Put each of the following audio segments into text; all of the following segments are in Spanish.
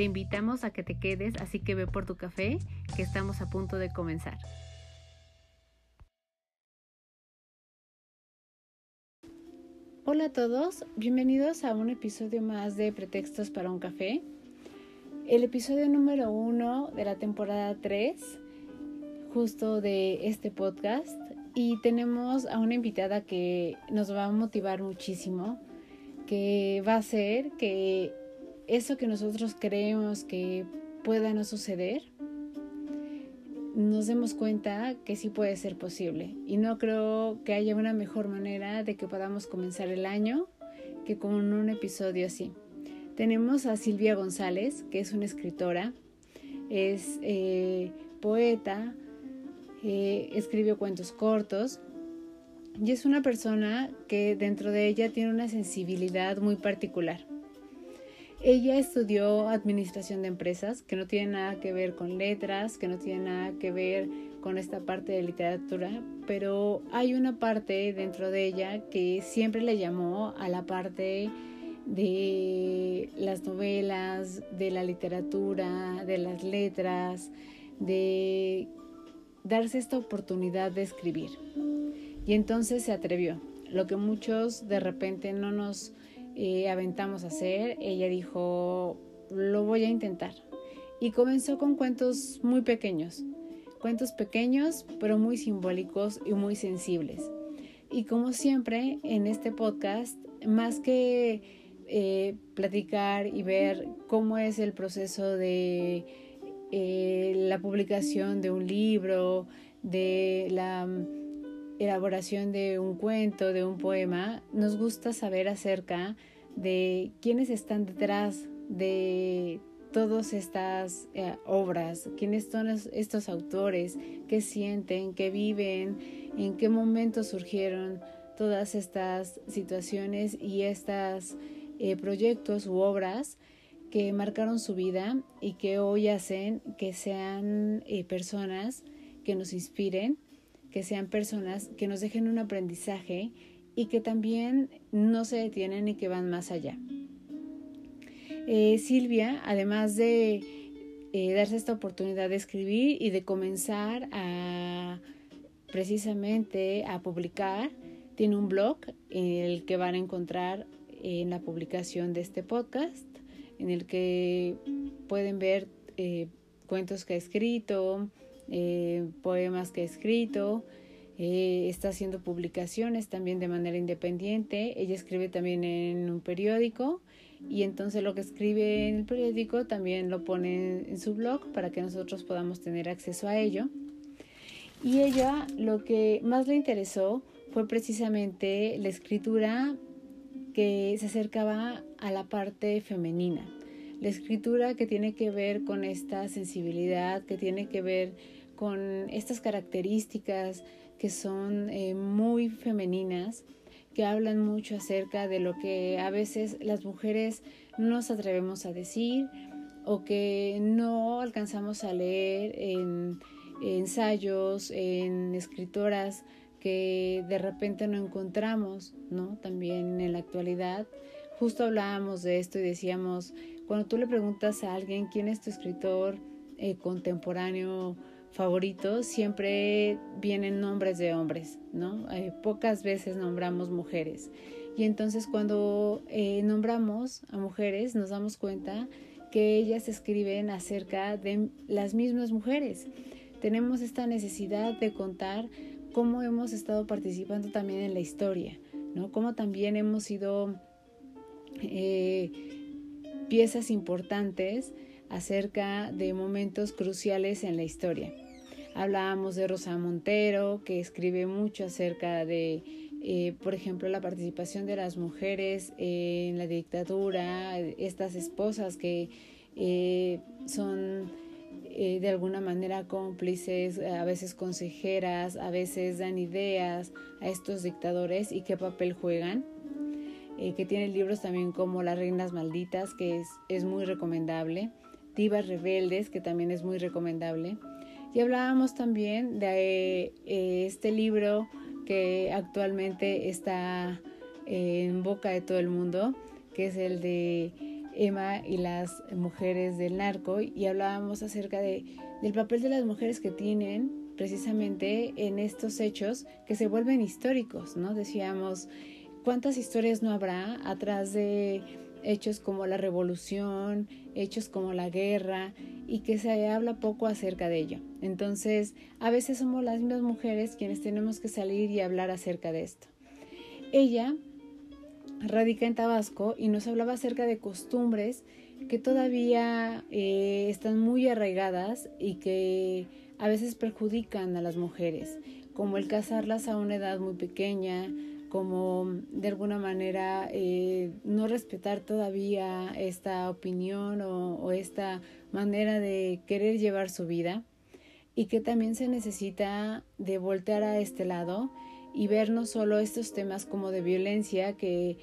Te invitamos a que te quedes, así que ve por tu café, que estamos a punto de comenzar. Hola a todos, bienvenidos a un episodio más de Pretextos para un café. El episodio número uno de la temporada 3, justo de este podcast. Y tenemos a una invitada que nos va a motivar muchísimo, que va a hacer que eso que nosotros creemos que pueda no suceder, nos demos cuenta que sí puede ser posible. Y no creo que haya una mejor manera de que podamos comenzar el año que con un episodio así. Tenemos a Silvia González, que es una escritora, es eh, poeta, eh, escribió cuentos cortos y es una persona que dentro de ella tiene una sensibilidad muy particular. Ella estudió administración de empresas, que no tiene nada que ver con letras, que no tiene nada que ver con esta parte de literatura, pero hay una parte dentro de ella que siempre le llamó a la parte de las novelas, de la literatura, de las letras, de darse esta oportunidad de escribir. Y entonces se atrevió, lo que muchos de repente no nos eh, aventamos a hacer, ella dijo, lo voy a intentar. Y comenzó con cuentos muy pequeños, cuentos pequeños pero muy simbólicos y muy sensibles. Y como siempre en este podcast, más que eh, platicar y ver cómo es el proceso de eh, la publicación de un libro, de la elaboración de un cuento, de un poema, nos gusta saber acerca de quiénes están detrás de todas estas eh, obras, quiénes son estos autores, qué sienten, qué viven, en qué momento surgieron todas estas situaciones y estos eh, proyectos u obras que marcaron su vida y que hoy hacen que sean eh, personas que nos inspiren que sean personas que nos dejen un aprendizaje y que también no se detienen y que van más allá. Eh, Silvia, además de eh, darse esta oportunidad de escribir y de comenzar a precisamente a publicar, tiene un blog en el que van a encontrar en la publicación de este podcast, en el que pueden ver eh, cuentos que ha escrito, eh, poemas que ha escrito, eh, está haciendo publicaciones también de manera independiente, ella escribe también en un periódico y entonces lo que escribe en el periódico también lo pone en su blog para que nosotros podamos tener acceso a ello. Y ella lo que más le interesó fue precisamente la escritura que se acercaba a la parte femenina, la escritura que tiene que ver con esta sensibilidad, que tiene que ver con estas características que son eh, muy femeninas, que hablan mucho acerca de lo que a veces las mujeres no nos atrevemos a decir o que no alcanzamos a leer en ensayos, en escritoras que de repente no encontramos, ¿no? También en la actualidad. Justo hablábamos de esto y decíamos, cuando tú le preguntas a alguien quién es tu escritor eh, contemporáneo favoritos siempre vienen nombres de hombres, ¿no? Eh, pocas veces nombramos mujeres. Y entonces cuando eh, nombramos a mujeres nos damos cuenta que ellas escriben acerca de las mismas mujeres. Tenemos esta necesidad de contar cómo hemos estado participando también en la historia, ¿no? Cómo también hemos sido eh, piezas importantes acerca de momentos cruciales en la historia. Hablábamos de Rosa Montero, que escribe mucho acerca de, eh, por ejemplo, la participación de las mujeres en la dictadura, estas esposas que eh, son eh, de alguna manera cómplices, a veces consejeras, a veces dan ideas a estos dictadores y qué papel juegan. Eh, que tiene libros también como Las Reinas Malditas, que es, es muy recomendable, Divas Rebeldes, que también es muy recomendable. Y hablábamos también de eh, este libro que actualmente está en boca de todo el mundo, que es el de Emma y las mujeres del narco, y hablábamos acerca de, del papel de las mujeres que tienen precisamente en estos hechos que se vuelven históricos, ¿no? Decíamos, ¿Cuántas historias no habrá atrás de hechos como la revolución, hechos como la guerra y que se habla poco acerca de ello? Entonces, a veces somos las mismas mujeres quienes tenemos que salir y hablar acerca de esto. Ella radica en Tabasco y nos hablaba acerca de costumbres que todavía eh, están muy arraigadas y que a veces perjudican a las mujeres, como el casarlas a una edad muy pequeña, como de alguna manera eh, no respetar todavía esta opinión o, esta manera de querer llevar su vida y que también se necesita de voltear a este lado y ver no solo estos temas como de violencia que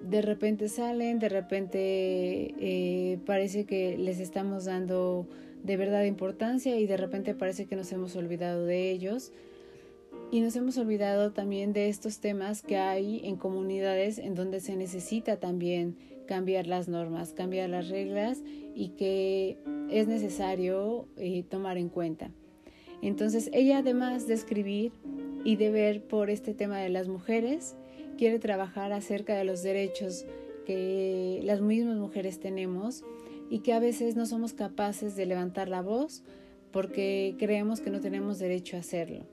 de repente salen, de repente eh, parece que les estamos dando de verdad importancia y de repente parece que nos hemos olvidado de ellos y nos hemos olvidado también de estos temas que hay en comunidades en donde se necesita también cambiar las normas, cambiar las reglas y que es necesario eh, tomar en cuenta. Entonces ella además de escribir y de ver por este tema de las mujeres, quiere trabajar acerca de los derechos que las mismas mujeres tenemos y que a veces no somos capaces de levantar la voz porque creemos que no tenemos derecho a hacerlo.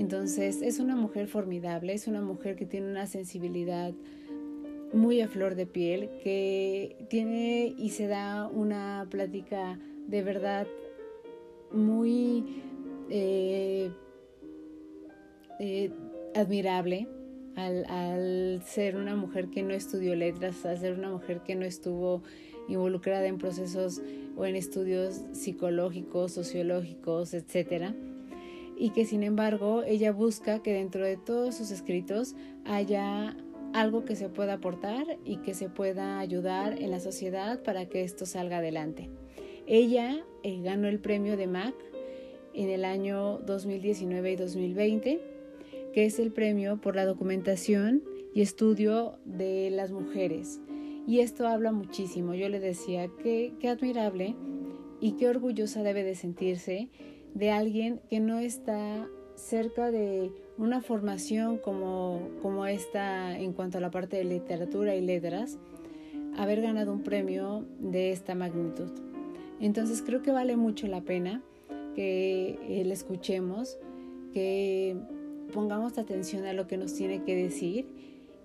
Entonces es una mujer formidable, es una mujer que tiene una sensibilidad muy a flor de piel, que tiene y se da una plática de verdad muy eh, eh, admirable al, al, ser una mujer que no estudió letras, al ser una mujer que no estuvo involucrada en procesos o en estudios psicológicos, sociológicos, etcétera y que sin embargo ella busca que dentro de todos sus escritos haya algo que se pueda aportar y que se pueda ayudar en la sociedad para que esto salga adelante. Ella eh, ganó el premio de MAC en el año 2019 y 2020, que es el premio por la documentación y estudio de las mujeres. Y esto habla muchísimo. Yo le decía que qué admirable y qué orgullosa debe de sentirse de alguien que no está cerca de una formación como, como esta en cuanto a la parte de literatura y letras, haber ganado un premio de esta magnitud. Entonces creo que vale mucho la pena que eh, le escuchemos, que pongamos atención a lo que nos tiene que decir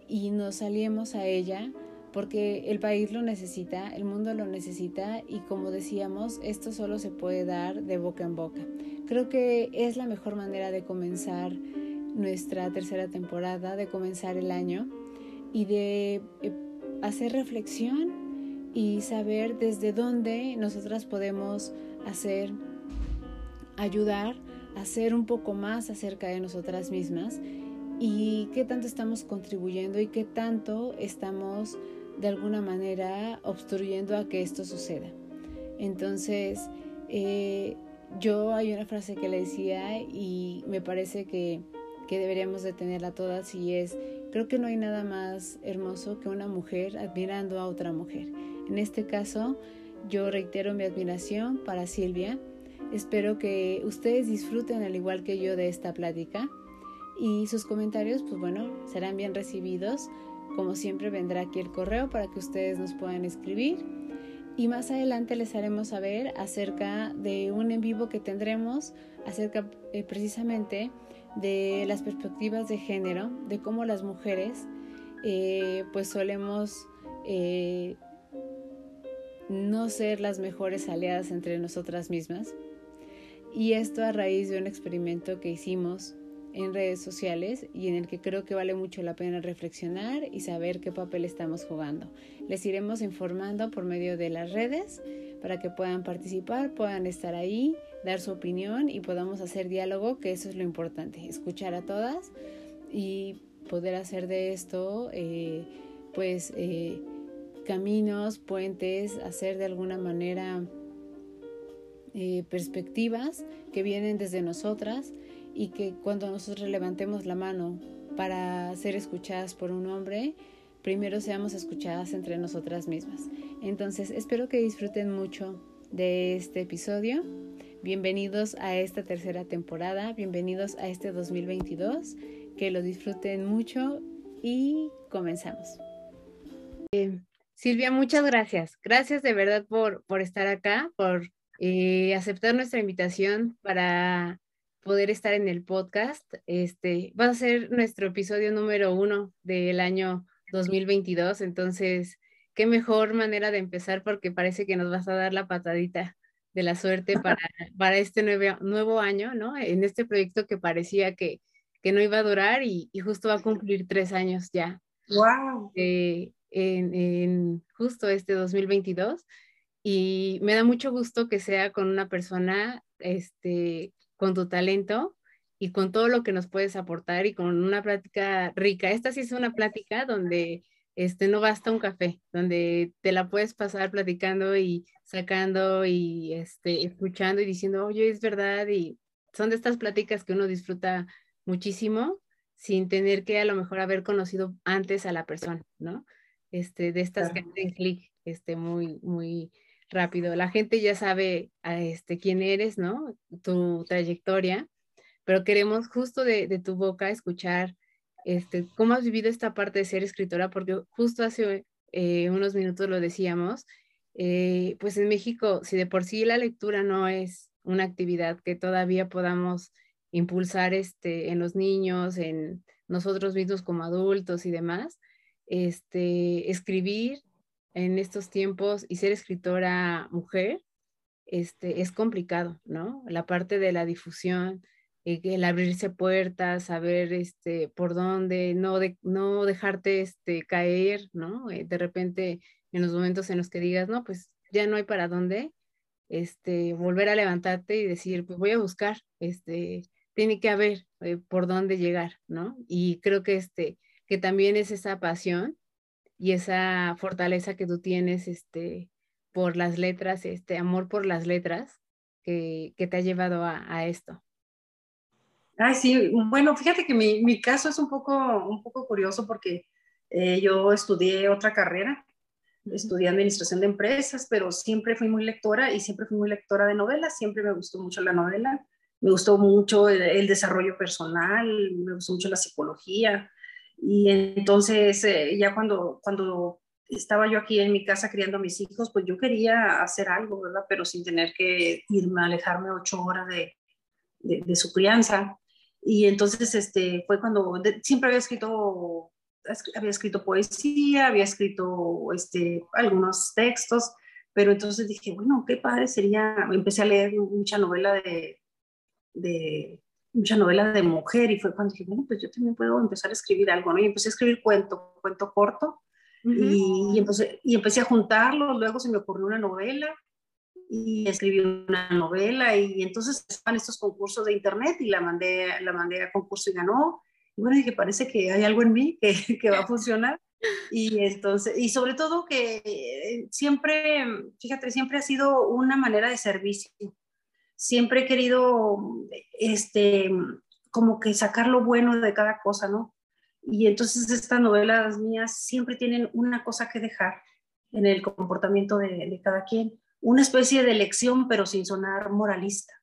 y nos aliemos a ella porque el país lo necesita, el mundo lo necesita y como decíamos, esto solo se puede dar de boca en boca. Creo que es la mejor manera de comenzar nuestra tercera temporada, de comenzar el año y de eh, hacer reflexión y saber desde dónde nosotras podemos hacer, ayudar hacer un poco más acerca de nosotras mismas y qué tanto estamos contribuyendo y qué tanto estamos de alguna manera obstruyendo a que esto suceda. Entonces, eh, yo hay una frase que le decía y me parece que, que deberíamos de tenerla todas y es, creo que no hay nada más hermoso que una mujer admirando a otra mujer. En este caso, yo reitero mi admiración para Silvia. Espero que ustedes disfruten al igual que yo de esta plática y sus comentarios, pues bueno, serán bien recibidos. Como siempre vendrá aquí el correo para que ustedes nos puedan escribir. Y más adelante les haremos saber acerca de un en vivo que tendremos, acerca eh, precisamente de las perspectivas de género, de cómo las mujeres eh, pues solemos eh, no ser las mejores aliadas entre nosotras mismas. Y esto a raíz de un experimento que hicimos en redes sociales y en el que creo que vale mucho la pena reflexionar y saber qué papel estamos jugando. Les iremos informando por medio de las redes para que puedan participar, puedan estar ahí, dar su opinión y podamos hacer diálogo, que eso es lo importante, escuchar a todas y poder hacer de esto, eh, pues, eh, caminos, puentes, hacer de alguna manera eh, perspectivas que vienen desde nosotras y que cuando nosotros levantemos la mano para ser escuchadas por un hombre, primero seamos escuchadas entre nosotras mismas. Entonces, espero que disfruten mucho de este episodio. Bienvenidos a esta tercera temporada, bienvenidos a este 2022, que lo disfruten mucho y comenzamos. Eh, Silvia, muchas gracias. Gracias de verdad por, por estar acá, por eh, aceptar nuestra invitación para poder estar en el podcast. Este va a ser nuestro episodio número uno del año 2022, entonces qué mejor manera de empezar porque parece que nos vas a dar la patadita de la suerte para, para este nuevo, nuevo año, ¿no? En este proyecto que parecía que, que no iba a durar y, y, justo va a cumplir tres años ya. ¡Wow! Eh, en, en, justo este 2022 y me da mucho gusto que sea con una persona este, con tu talento y con todo lo que nos puedes aportar y con una plática rica. Esta sí es una plática donde este, no basta un café, donde te la puedes pasar platicando y sacando y este, escuchando y diciendo, oye, es verdad, y son de estas pláticas que uno disfruta muchísimo sin tener que a lo mejor haber conocido antes a la persona, ¿no? Este, de estas claro. que hacen clic este, muy, muy, rápido. La gente ya sabe a este, quién eres, ¿no? Tu trayectoria, pero queremos justo de, de, tu boca escuchar este, cómo has vivido esta parte de ser escritora, porque justo hace eh, unos minutos lo decíamos, eh, pues en México, si de por sí la lectura no es una actividad que todavía podamos impulsar este, en los niños, en nosotros mismos como adultos y demás, este, escribir en estos tiempos y ser escritora mujer este, es complicado, ¿no? La parte de la difusión, eh, el abrirse puertas, saber este, por dónde, no, de, no dejarte este, caer, ¿no? Eh, de repente, en los momentos en los que digas, no, pues ya no hay para dónde, este, volver a levantarte y decir, pues voy a buscar, este, tiene que haber eh, por dónde llegar, ¿no? Y creo que, este, que también es esa pasión y esa fortaleza que tú tienes este, por las letras, este amor por las letras que, que te ha llevado a, a, esto. Ay, sí, bueno, fíjate que mi, mi caso es un poco, un poco curioso porque eh, yo estudié otra carrera, estudié administración de empresas, pero siempre fui muy lectora y siempre fui muy lectora de novelas, siempre me gustó mucho la novela, me gustó mucho el, el desarrollo personal, me gustó mucho la psicología, y entonces, eh, ya cuando, cuando estaba yo aquí en mi casa criando a mis hijos, pues yo quería hacer algo, ¿verdad? Pero sin tener que irme, a alejarme ocho horas de, de, de su crianza. Y entonces, este, fue cuando de, siempre había escrito, había escrito poesía, había escrito este, algunos textos, pero entonces dije, bueno, qué padre sería, empecé a leer mucha novela de, de mucha novela de mujer y fue cuando dije, bueno, pues yo también puedo empezar a escribir algo, ¿no? Y empecé a escribir cuento, cuento corto uh -huh. y, y, empecé, y empecé a juntarlos, luego se me ocurrió una novela y escribí una novela y entonces estaban estos concursos de internet y la mandé, la mandé a concurso y ganó. Y bueno, dije, parece que hay algo en mí que, que va a funcionar. Y entonces, y sobre todo que eh, siempre, fíjate, siempre ha sido una manera de servicio siempre he querido, este, como que sacar lo bueno de cada cosa, ¿no? Y entonces estas novelas mías siempre tienen una cosa que dejar en el comportamiento de, cada quien, una especie de lección, pero sin sonar moralista.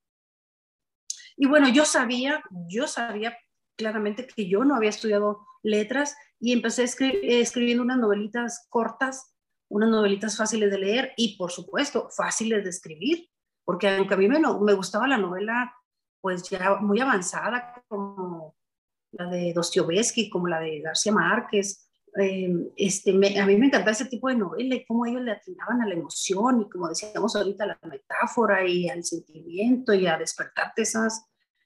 Y bueno, yo sabía, yo sabía claramente que yo no había estudiado letras y empecé escri escribiendo unas novelitas cortas, unas novelitas fáciles de leer y por supuesto fáciles de escribir porque aunque a mí me, me gustaba la novela, pues ya muy avanzada, como la de Dostoyevsky, como la de García Márquez, eh, este, me, a mí me encantaba ese tipo de novela y cómo ellos le atinaban a la emoción y como decíamos ahorita, la metáfora y al sentimiento y a despertarte esas,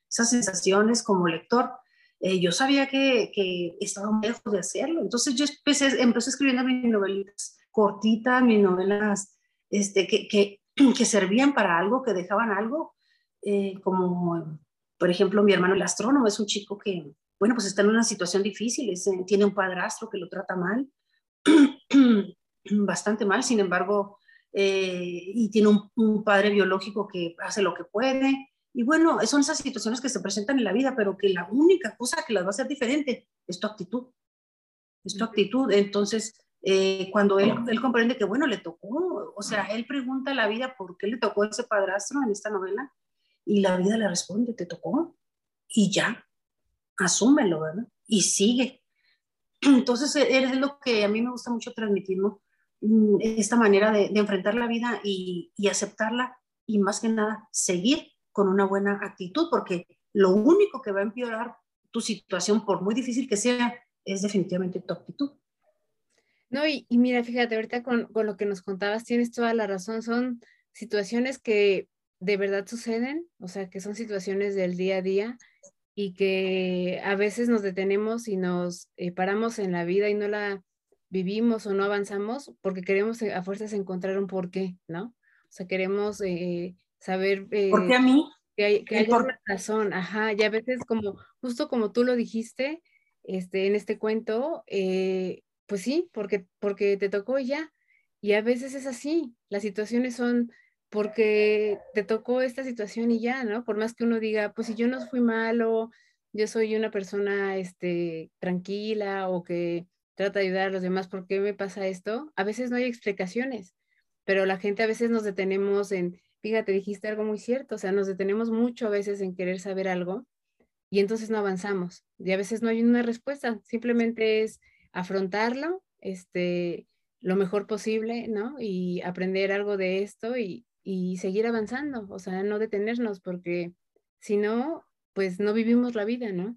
esas sensaciones como lector. Eh, yo sabía que, que, estaba lejos de hacerlo, entonces yo empecé, empecé escribiendo mis novelitas cortitas, mis novelas este, que, que que servían para algo, que dejaban algo, eh, como por ejemplo mi hermano el astrónomo es un chico que, bueno, pues está en una situación difícil, tiene un padrastro que lo trata mal, bastante mal, sin embargo, eh, y tiene un, un, padre biológico que hace lo que puede. Y bueno, son esas situaciones que se presentan en la vida, pero que la única cosa que las va a hacer diferente es tu actitud. Es tu actitud. Entonces, eh, cuando él, él, comprende que, bueno, le tocó, o sea, él pregunta a la vida por qué le tocó ese padrastro en esta novela y la vida le responde, te tocó y ya, asúmelo, ¿verdad? Y sigue. Entonces, e, es lo que a mí me gusta mucho transmitir, ¿no? Mm, esta manera de, enfrentar la vida y, y, aceptarla y más que nada seguir con una buena actitud, porque lo único que va a empeorar tu situación, por muy difícil que sea, es definitivamente tu actitud. No, y, y mira, fíjate, ahorita con, con, lo que nos contabas, tienes toda la razón, son situaciones que de verdad suceden, o sea, que son situaciones del día a día y que a veces nos detenemos y nos eh, paramos en la vida y no la vivimos o no avanzamos porque queremos eh, a fuerzas encontrar un porqué, ¿no? O sea, queremos eh, saber... ¿Por qué a mí? Que hay, que hay una razón, ajá, y a veces como, justo como tú lo dijiste este, en este cuento, pues sí, porque, porque te tocó ya. Y a veces es así, las situaciones son porque te tocó esta situación y ya, ¿no? Por más que uno diga, pues si yo no fui malo, yo soy una persona este, tranquila o que trata de ayudar a los demás, ¿por qué me pasa esto? A veces no hay explicaciones, pero la gente a veces nos detenemos en, fíjate, dijiste algo muy cierto, o sea, nos detenemos mucho a veces en querer saber algo y entonces no avanzamos y a veces no hay una respuesta, simplemente es afrontarlo, este, lo mejor posible, ¿no? Y aprender algo de esto y, y seguir avanzando, o sea, no detenernos, porque si no, pues no vivimos la vida, ¿no?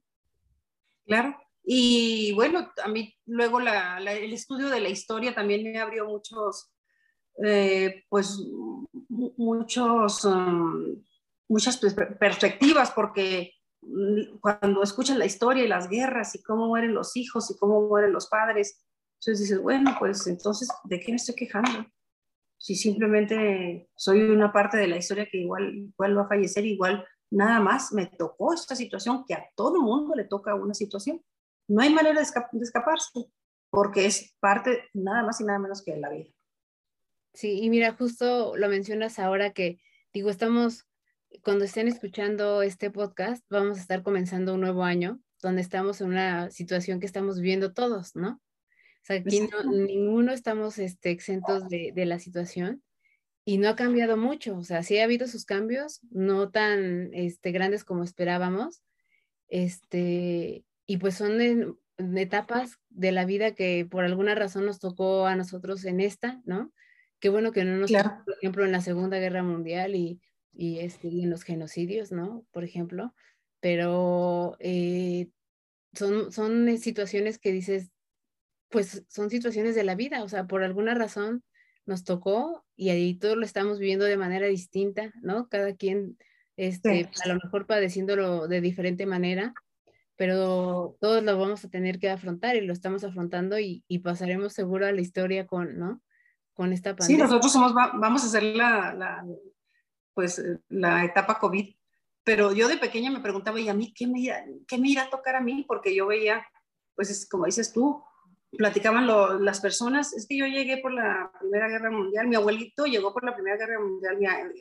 Claro. Y bueno, a mí luego el estudio de la historia también me abrió muchos, eh, pues, muchos, um, muchas perspectivas, porque cuando escuchas la historia y las guerras y cómo mueren los hijos y cómo mueren los padres, entonces dices, bueno, pues entonces, ¿de qué me estoy quejando? si simplemente soy una parte de la historia que igual, igual va a fallecer, igual nada más me tocó esta situación que a todo mundo le toca una situación. No hay manera de, escaparse, porque es parte nada más y nada menos que de la vida. Sí, y mira, justo lo mencionas ahora que, digo, estamos, cuando estén escuchando este podcast, vamos a estar comenzando un nuevo año donde estamos en una situación que estamos viviendo todos, ¿no? O sea, aquí ninguno estamos este, exentos de, de, la situación y no ha cambiado mucho. O sea, sí ha habido sus cambios, no tan este, grandes como esperábamos. Este, y pues son etapas de la vida que por alguna razón nos tocó a nosotros en esta, ¿no? Qué bueno que no nos tocó, por ejemplo, en la Segunda Guerra Mundial y, y, este, y en los genocidios, ¿no? Por ejemplo. Pero eh, son, son situaciones que dices, pues son situaciones de la vida, o sea, por alguna razón nos tocó y ahí todos lo estamos viviendo de manera distinta, ¿no? Cada quien, este, a lo mejor padeciéndolo de diferente manera, pero todos lo vamos a tener que afrontar y lo estamos afrontando y, pasaremos seguro a la historia con, ¿no? Con esta pandemia. Sí, nosotros somos, vamos a la, la, pues, la etapa COVID, pero yo de pequeña me preguntaba, ¿y a mí qué me, qué me irá a tocar a mí? Porque yo veía, pues, es, como dices tú, platicaban las personas, es que yo llegué por la Primera Guerra Mundial, mi abuelito llegó por la Primera Guerra Mundial,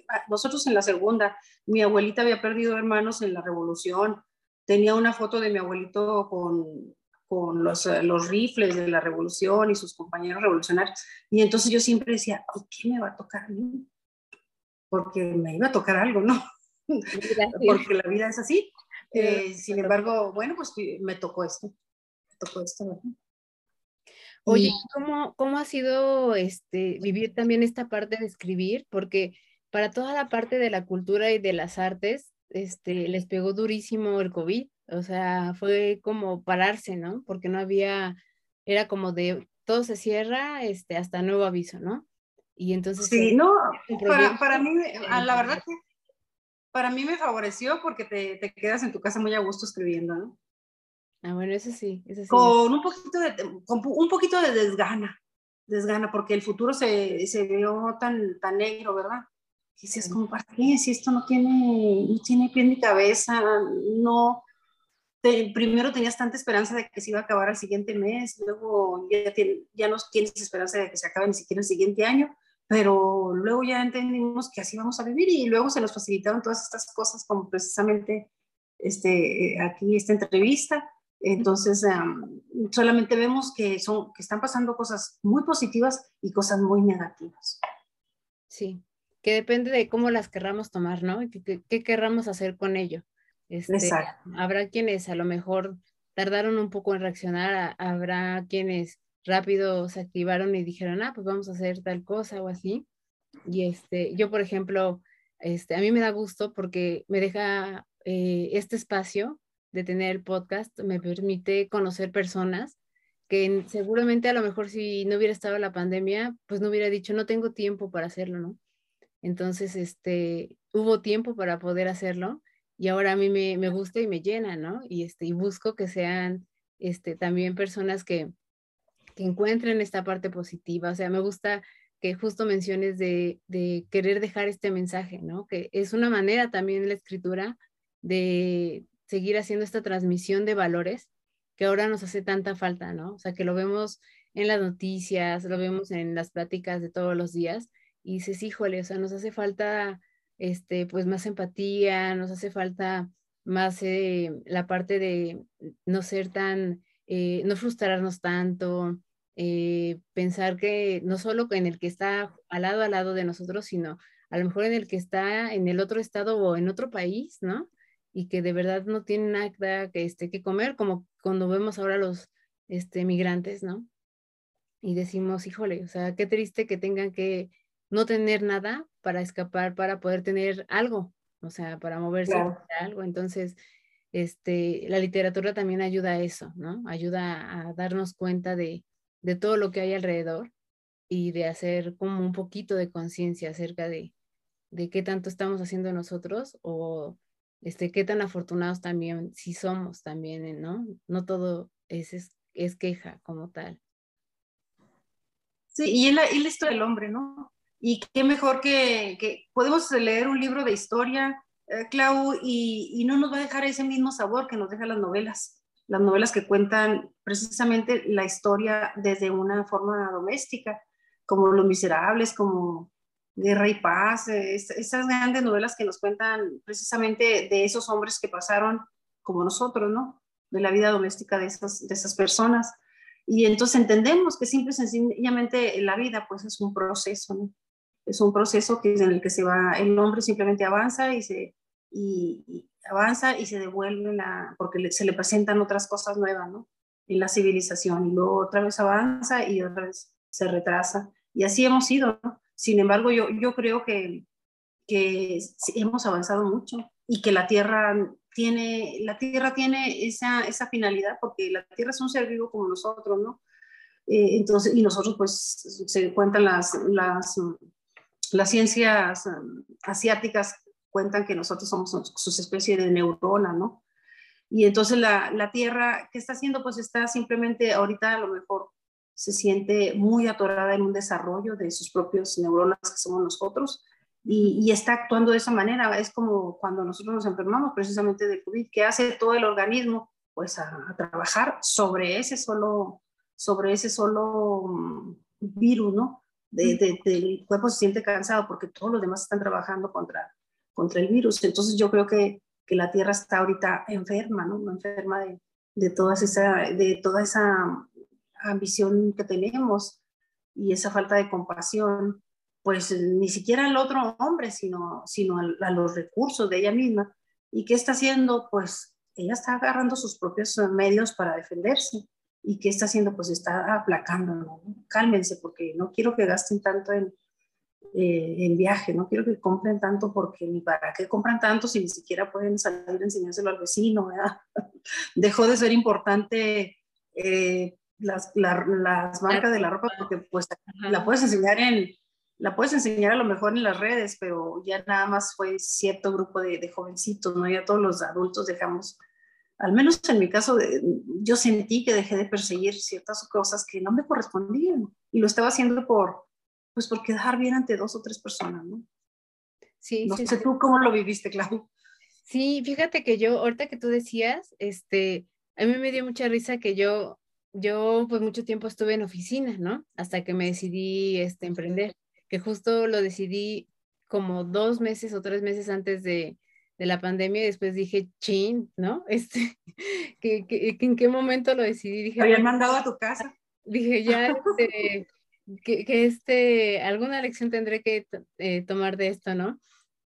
ah, nosotros en la Segunda, mi abuelita había perdido hermanos en la Revolución, tenía una foto de mi abuelito con, con los, eh, los rifles de la Revolución y sus compañeros revolucionarios, y entonces yo siempre decía, qué me va a tocar a mí? Porque me iba a tocar algo, ¿no? Porque la vida es así. Eh, sin embargo, bueno, pues me tocó esto, me tocó esto, ¿verdad? Oye, ¿cómo, ¿cómo ha sido este, vivir también esta parte de escribir? Porque para toda la parte de la cultura y de las artes, este, les pegó durísimo el COVID. O sea, fue como pararse, ¿no? Porque no había, era como de todo se cierra este, hasta nuevo aviso, ¿no? Y entonces... Sí, no, para, para, mí, la verdad que para mí me favoreció porque te, te, quedas en tu casa muy a gusto escribiendo, ¿no? Ah, bueno, eso sí, Con un poquito de, con un poquito de desgana, desgana, porque el futuro se, se vio tan, tan negro, ¿verdad? si es como, ¿para qué? Si esto no tiene, no tiene pie ni cabeza, no, primero tenías tanta esperanza de que se iba a acabar el siguiente mes, luego ya, ya no tienes esperanza de que se acabe ni siquiera el siguiente año, pero luego ya entendimos que así vamos a vivir y luego se nos facilitaron todas estas cosas como precisamente este, aquí esta entrevista. Entonces, solamente vemos que, son, que están pasando cosas muy positivas y cosas muy negativas. Sí, que depende de cómo las querramos tomar, ¿no? ¿Qué, qué, querramos hacer con ello? Este, habrá quienes a lo mejor tardaron un poco en reaccionar, habrá quienes rápido se activaron y dijeron, ah, pues vamos a hacer tal cosa o así. Y este, yo, por ejemplo, este, a mí me da gusto porque me deja eh, este espacio de tener el podcast, me permite conocer personas que seguramente a lo mejor si no hubiera estado la pandemia, pues no hubiera dicho, no tengo tiempo para hacerlo, ¿no? Entonces, este, hubo tiempo para poder hacerlo y ahora a mí me, me gusta y me llena, ¿no? Y, este, y busco que sean este, también personas que, que encuentren esta parte positiva. O sea, me gusta que justo menciones de, de, querer dejar este mensaje, ¿no? Que es una manera también la escritura de seguir haciendo esta transmisión de valores que ahora nos hace tanta falta, ¿no? O sea, que lo vemos en las noticias, lo vemos en las pláticas de todos los días y dices, híjole, o sea, nos hace falta este, pues más empatía, nos hace falta más eh, la parte de no ser tan, eh, no frustrarnos tanto, eh, pensar que no solo en el que está al lado al lado de nosotros, sino a lo mejor en el que está en el otro estado o en otro país, ¿no? Y que de verdad no tiene nada que, este, que comer, como cuando vemos ahora los este, migrantes, ¿no? Y decimos, híjole, o sea, qué triste que tengan que no tener nada para escapar, para poder tener algo, o sea, para moverse para algo. Entonces, este, la literatura también ayuda a eso, ¿no? Ayuda a darnos cuenta de, de todo lo que hay alrededor y de hacer como un poquito de conciencia acerca de, de qué tanto estamos haciendo nosotros o este, qué tan afortunados también si somos también, ¿no? No todo es, es, es queja como tal. Sí, y y la historia del hombre, ¿no? Y qué mejor que, que podemos leer un libro de historia, eh, Clau, y, y, no nos va a dejar ese mismo sabor que nos dejan las novelas. Las novelas que cuentan precisamente la historia desde una forma doméstica, como Los Miserables, como Guerra y Paz, esas grandes novelas que nos cuentan precisamente de esos hombres que pasaron como nosotros, ¿no? De la vida doméstica de esas, de esas personas. Y entonces entendemos que simple y sencillamente la vida pues es un proceso, ¿no? es un proceso que, en el que se va, el hombre simplemente avanza y se, avanza y se devuelve la, porque se le presentan otras cosas nuevas, ¿no? En la civilización y luego otra vez avanza y otra vez se retrasa. Y así hemos ido, ¿no? Sin embargo, yo, yo creo que, que hemos avanzado mucho y que la Tierra tiene, la Tierra tiene esa, esa finalidad porque la Tierra es un ser vivo como nosotros, ¿no? Eh, entonces, y nosotros pues se cuentan las, las las ciencias asiáticas cuentan que nosotros somos sus especie de neurona, ¿no? Y entonces la, la, Tierra, ¿qué está haciendo? Pues está simplemente, ahorita a lo mejor se siente muy atorada en un desarrollo de sus propios neuronas que somos nosotros y, y, está actuando de esa manera. Es como cuando nosotros nos enfermamos precisamente de COVID, que hace todo el organismo pues a, a trabajar sobre ese solo, sobre ese solo um, virus, ¿no? de, del cuerpo se siente cansado porque todos los demás están trabajando contra, contra el virus. Entonces yo creo que, que la Tierra está ahorita enferma, ¿no? Enferma de, de, todas esa, de toda esa ambición que tenemos y esa falta de compasión, pues ni siquiera al otro hombre, sino, sino a, a los recursos de ella misma. ¿Y qué está haciendo? Pues ella está agarrando sus propios medios para defenderse. ¿Y qué está haciendo? Pues está aplacando, cálmense porque no quiero que gasten tanto en, eh, en viaje, no quiero que compren tanto porque ni para qué compran tanto si ni siquiera pueden salir a enseñárselo al vecino, ¿verdad? Dejó de ser importante eh, las, las marcas de la ropa porque pues la puedes enseñar en, la puedes enseñar a lo mejor en las redes, pero ya nada más fue cierto grupo de, de jovencitos, ¿no? Ya todos los adultos dejamos al menos en mi caso, yo sentí que dejé de perseguir ciertas cosas que no me correspondían y lo estaba haciendo por, pues por quedar bien ante dos o tres personas, ¿no? Sí, no sé tú cómo lo viviste, Claudio. Sí, fíjate que yo, ahorita que tú decías, este, a mí me dio mucha risa que yo, yo pues mucho tiempo estuve en oficina, ¿no? Hasta que me decidí este, emprender, que justo lo decidí como dos meses o tres meses antes de, de la pandemia y después dije, chin, ¿no? Este, que, ¿en qué momento lo decidí? Dije, habían mandado a tu casa. Dije, ya, este, que, que, este, alguna lección tendré que eh, tomar de esto, ¿no?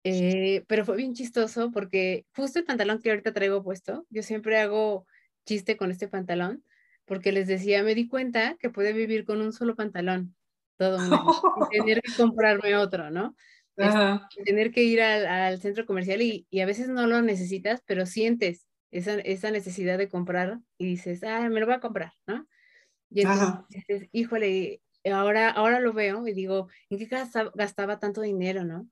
Eh, pero fue bien chistoso porque justo el pantalón que ahorita traigo puesto, yo siempre hago chiste con este pantalón, porque les decía, me di cuenta que puede vivir con un solo pantalón todo un tener que comprarme otro, ¿no? tener que ir al, centro comercial y, a veces no lo necesitas, pero sientes esa, esa, necesidad de comprar y dices, ah, me lo voy a comprar, ¿no? Y entonces dices, híjole, ahora, ahora lo veo y digo, ¿en qué gastaba, tanto dinero, no?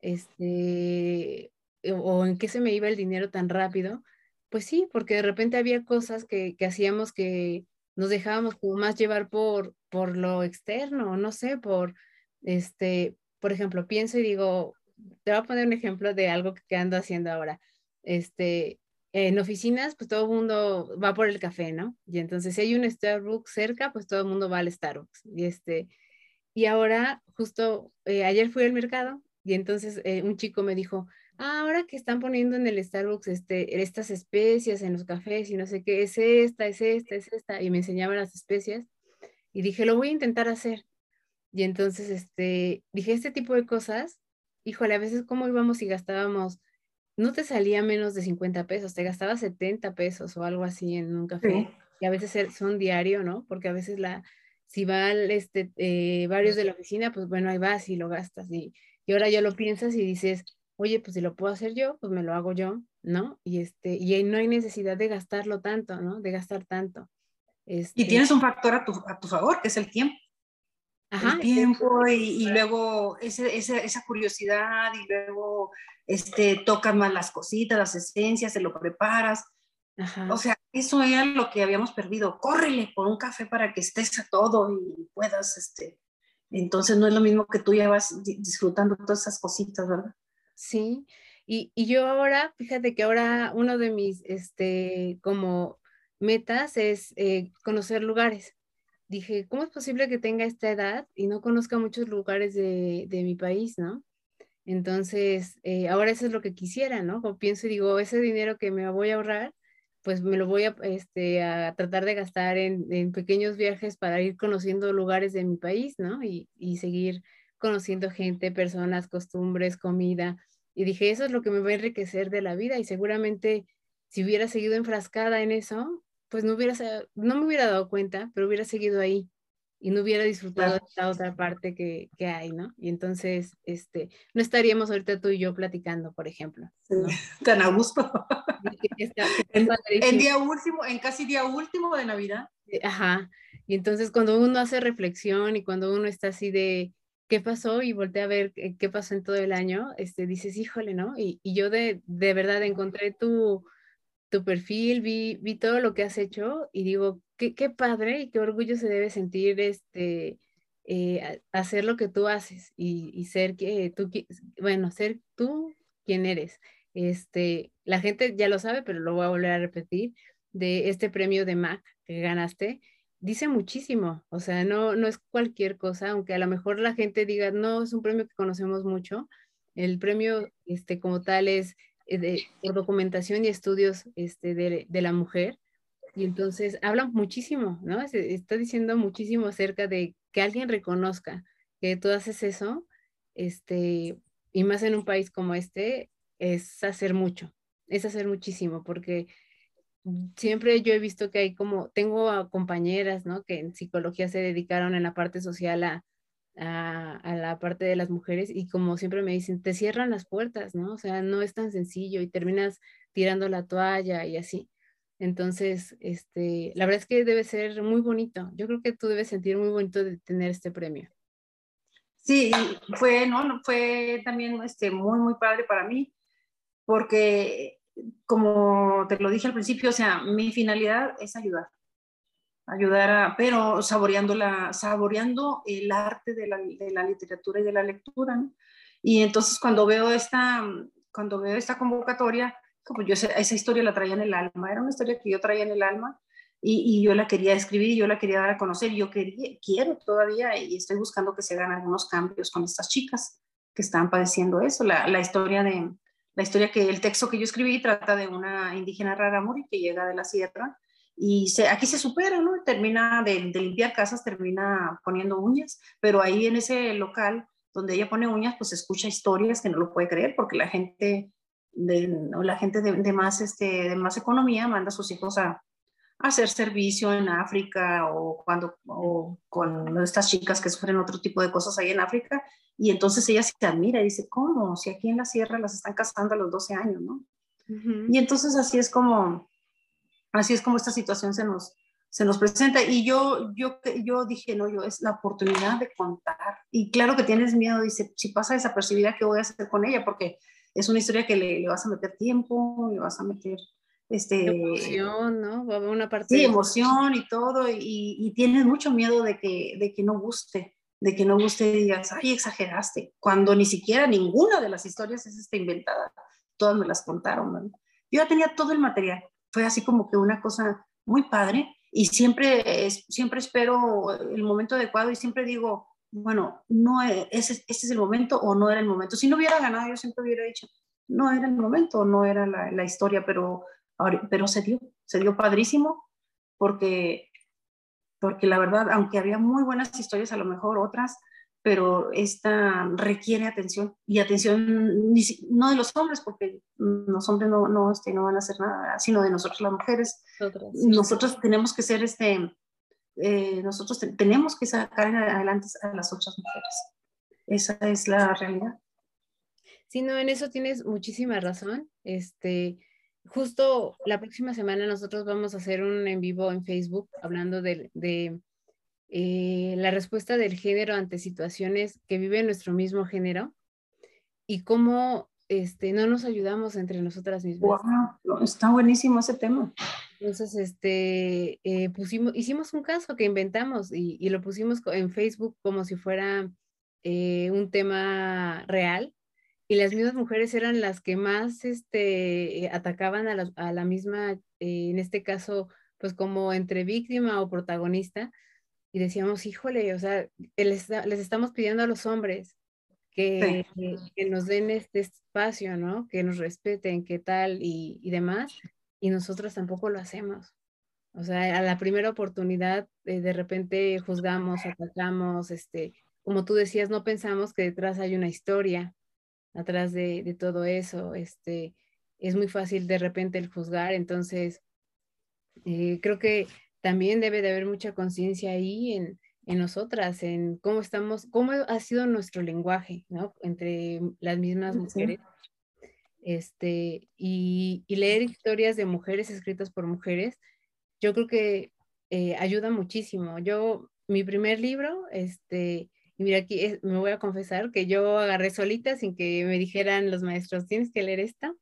Este, o en qué se me iba el dinero tan rápido. Pues sí, porque de repente había cosas que, hacíamos que nos dejábamos más llevar por, por lo externo, no sé, por, este, por ejemplo, pienso y digo, te voy a poner un ejemplo de algo que ando haciendo ahora. Este, en oficinas, pues todo el mundo va por el café, ¿no? Y entonces si hay un Starbucks cerca, pues todo el mundo va al Starbucks. Y este, y ahora, justo eh, ayer fui al mercado y entonces eh, un chico me dijo, ah, ahora que están poniendo en el Starbucks este, estas especias en los cafés y no sé qué, es esta, es esta, es esta, y me enseñaban las especias. Y dije, lo voy a intentar hacer. Y entonces, este, dije, este tipo de cosas, híjole, a veces cómo íbamos y gastábamos, no te salía menos de 50 pesos, te gastabas 70 pesos o algo así en un café. Y a veces son diario, ¿no? Porque a veces la, si van este, eh, varios de la oficina, pues bueno, ahí vas y lo gastas. Y, y ahora ya lo piensas y dices, oye, pues si lo puedo hacer yo, pues me lo hago yo, ¿no? Y, este, y ahí no hay necesidad de gastarlo tanto, ¿no? De gastar tanto. y tienes un factor a tu, a tu favor, que es el tiempo el tiempo y, luego ese, esa curiosidad y luego este, tocas más las cositas, las esencias, se lo preparas. O sea, eso era lo que habíamos perdido. Córrele por un café para que estés a todo y puedas, este, entonces no es lo mismo que tú ya vas disfrutando todas esas cositas, ¿verdad? Sí, y, y yo ahora, fíjate que ahora uno de mis, este, como metas es eh, conocer lugares dije, ¿cómo es posible que tenga esta edad y no conozca muchos lugares de, de mi país, ¿no? Entonces, eh, ahora eso es lo que quisiera, ¿no? Como pienso y digo, ese dinero que me voy a ahorrar, pues me lo voy a, este, a tratar de gastar en, pequeños viajes para ir conociendo lugares de mi país, ¿no? Y, y seguir conociendo gente, personas, costumbres, comida. Y dije, eso es lo que me va a enriquecer de la vida y seguramente si hubiera seguido enfrascada en eso, pues no, hubiera, no me hubiera dado cuenta, pero hubiera seguido ahí y no hubiera disfrutado de esta otra parte que, que, hay, ¿no? Y entonces, este, no estaríamos ahorita tú y yo platicando, por ejemplo. Tan a gusto. en, día último, en casi día último de Navidad. Ajá. Y entonces cuando uno hace reflexión y cuando uno está así de qué pasó y voltea a ver qué pasó en todo el año, este, dices, híjole, ¿no? Y, y yo de, de verdad encontré tu tu perfil, vi, vi todo lo que has hecho y digo, qué, qué padre y qué orgullo se debe sentir este, eh, hacer lo que tú haces y, y, ser que tú, bueno, ser tú quien eres. Este, la gente ya lo sabe, pero lo voy a volver a repetir, de este premio de MAC que ganaste, dice muchísimo, o sea, no, no es cualquier cosa, aunque a lo mejor la gente diga, no, es un premio que conocemos mucho, el premio este, como tal es eh, de, documentación y estudios este, de, de, la mujer. Y entonces hablan muchísimo, ¿no? está diciendo muchísimo acerca de que alguien reconozca que tú haces eso, este, y más en un país como este, es hacer mucho, es hacer muchísimo, porque siempre yo he visto que hay como, tengo compañeras, ¿no? Que en psicología se dedicaron en la parte social a, a, la parte de las mujeres y como siempre me dicen, te cierran las puertas, ¿no? O sea, no es tan sencillo y terminas tirando la toalla y así. Entonces, este, la verdad es que debe ser muy bonito. Yo creo que tú debes sentir muy bonito de tener este premio. Sí, fue, ¿no? Fue también este, muy, muy padre para mí, porque como te lo dije al principio, o sea, mi finalidad es ayudar ayudar a, pero saboreando, la, saboreando el arte de la, de la literatura y de la lectura, ¿no? Y entonces cuando veo esta, cuando veo esta convocatoria, como yo esa historia la traía en el alma, era una historia que yo traía en el alma y, y, yo la quería escribir, yo la quería dar a conocer, yo quería, quiero todavía y estoy buscando que se hagan algunos cambios con estas chicas que están padeciendo eso. La, la historia de la historia que el texto que yo escribí trata de una indígena rarámuri que llega de la sierra y se, aquí se supera, ¿no? Termina de, de, limpiar casas, termina poniendo uñas, pero ahí en ese local donde ella pone uñas, pues escucha historias que no lo puede creer porque la gente de, la gente de, de más, este, de más economía manda a sus hijos a, hacer servicio en África o cuando o con estas chicas que sufren otro tipo de cosas ahí en África y entonces ella se admira y dice, ¿cómo? Si aquí en la sierra las están casando a los 12 años, ¿no? Y entonces así es como así es como esta situación se nos se nos presenta y yo yo yo dije, no, yo es la oportunidad de contar. Y claro que tienes miedo, dice, si pasa desapercibida, ¿qué voy a hacer con ella? Porque es una historia que le, le vas a meter tiempo, le vas a meter este, emoción, ¿no? Una parte sí, emoción y todo, y, y, tienes mucho miedo de que, de que no guste, de que no guste y digas, ay, exageraste, cuando ni siquiera ninguna de las historias es esta inventada, todas me las contaron, ¿no? Yo ya tenía todo el material, fue así como que una cosa muy padre, y siempre, siempre espero el momento adecuado y siempre digo, bueno, no e, ese, ese es el momento o no era el momento. Si no hubiera ganado, yo siempre hubiera dicho, no era el momento, no era la, la historia, pero pero se dio, se dio padrísimo porque, porque la verdad, aunque había muy buenas historias, a lo mejor otras, pero esta requiere atención y atención no de los hombres, porque los hombres no, no, este, no van a hacer nada, sino de nosotros las mujeres. Nosotros tenemos que ser, este, eh, nosotros tenemos que sacar adelante a las otras mujeres. Esa es la realidad. Sí, no, en eso tienes muchísima razón. Este, justo la próxima semana nosotros vamos a hacer un en vivo en Facebook hablando de, eh, la respuesta del género ante situaciones que vive nuestro mismo género y cómo este, no nos ayudamos entre nosotras mismas. está buenísimo ese tema. Entonces, este, eh, pusimos, hicimos un caso que inventamos y, lo pusimos en Facebook como si fuera eh, un tema real y las mismas mujeres eran las que más este, atacaban a la, a la misma, eh, en este caso, pues como entre víctima o protagonista, y decíamos, híjole, o sea, les, les estamos pidiendo a los hombres que, que, nos den este espacio, ¿no? Que nos respeten, qué tal y, y, demás, y nosotros tampoco lo hacemos. O sea, a la primera oportunidad, eh, de repente juzgamos, atacamos, este, como tú decías, no pensamos que detrás hay una historia, atrás de, todo eso. Este, es muy fácil de repente el juzgar, entonces eh, creo que también debe de haber mucha conciencia ahí en, en, nosotras, en cómo estamos, cómo ha sido nuestro lenguaje, ¿no? Entre las mismas mujeres. Este, y, leer historias de mujeres escritas por mujeres, yo creo que eh, ayuda muchísimo. Yo, mi primer libro, este, y mira, aquí me voy a confesar que yo agarré solita sin que me dijeran los maestros, tienes que leer esto.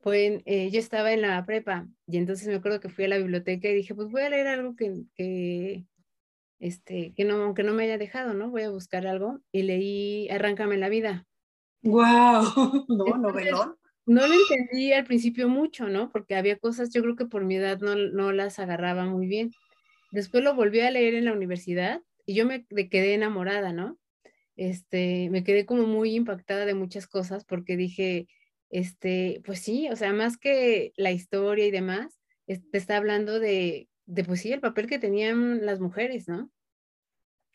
Fue eh, yo estaba en la prepa y entonces me acuerdo que fui a la biblioteca y dije, pues voy a leer algo que, que, este, que, no, que no me haya dejado, ¿no? Voy a buscar algo y leí Arráncame la vida. ¡Wow! No, novelón. No lo entendí al principio mucho, ¿no? Porque había cosas, yo creo que por mi edad no, no las agarraba muy bien. Después lo volví a leer en la universidad y yo me quedé enamorada, ¿no? Este, me quedé como muy impactada de muchas cosas porque dije, este, pues sí, o sea, más que la historia y demás, te está hablando de, de, pues sí, el papel que tenían las mujeres, ¿no?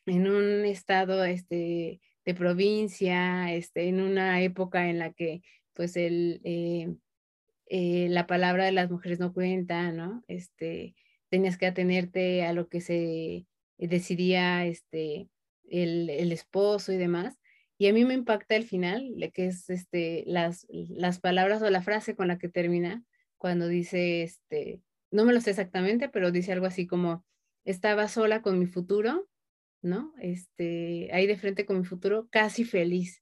En un estado, este, de provincia, este, en una época en la que, pues, el, eh, eh, la palabra de las mujeres no cuenta, ¿no? Este, tenías que atenerte a lo que se decidía este, el, el, esposo y demás. Y a mí me impacta el final, que es este, las, las palabras o la frase con la que termina, cuando dice, este, no me lo sé exactamente, pero dice algo así como, estaba sola con mi futuro, ¿no? Este, ahí de frente con mi futuro, casi feliz.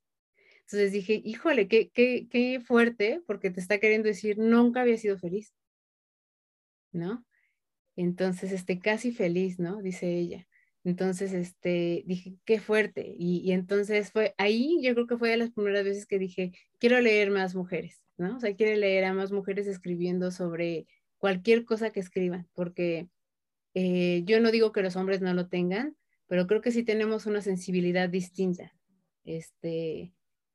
Entonces dije, híjole, qué, qué, qué fuerte, porque te está queriendo decir, nunca había sido feliz, ¿no? Entonces, este, casi feliz, ¿no? Dice ella. Entonces, este, dije, qué fuerte. Y, entonces fue ahí, yo creo que fue de las primeras veces que dije, quiero leer más mujeres, ¿no? O sea, quiero leer a más mujeres escribiendo sobre cualquier cosa que escriban, porque eh, yo no digo que los hombres no lo tengan, pero creo que sí tenemos una sensibilidad distinta, este,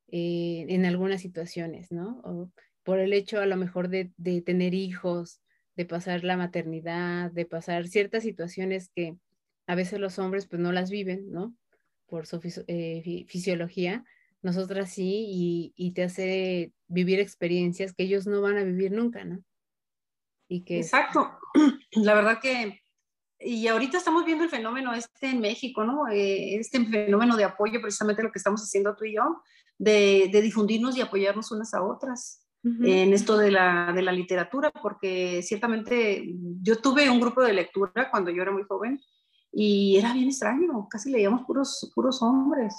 eh, en algunas situaciones, ¿no? O por el hecho a lo mejor de, de tener hijos, de pasar la maternidad, de pasar ciertas situaciones que a veces los hombres pues no las viven, ¿no? Por su eh, fisiología, nosotras sí, y, te hace vivir experiencias que ellos no van a vivir nunca, ¿no? Y que... Exacto. La verdad que, y ahorita estamos viendo el fenómeno este en México, ¿no? Eh, este fenómeno de apoyo, precisamente lo que estamos haciendo tú y yo, de, de difundirnos y apoyarnos unas a otras. en esto de la, de la literatura, porque ciertamente yo tuve un grupo de lectura cuando yo era muy joven y era bien extraño, casi leíamos puros, puros hombres.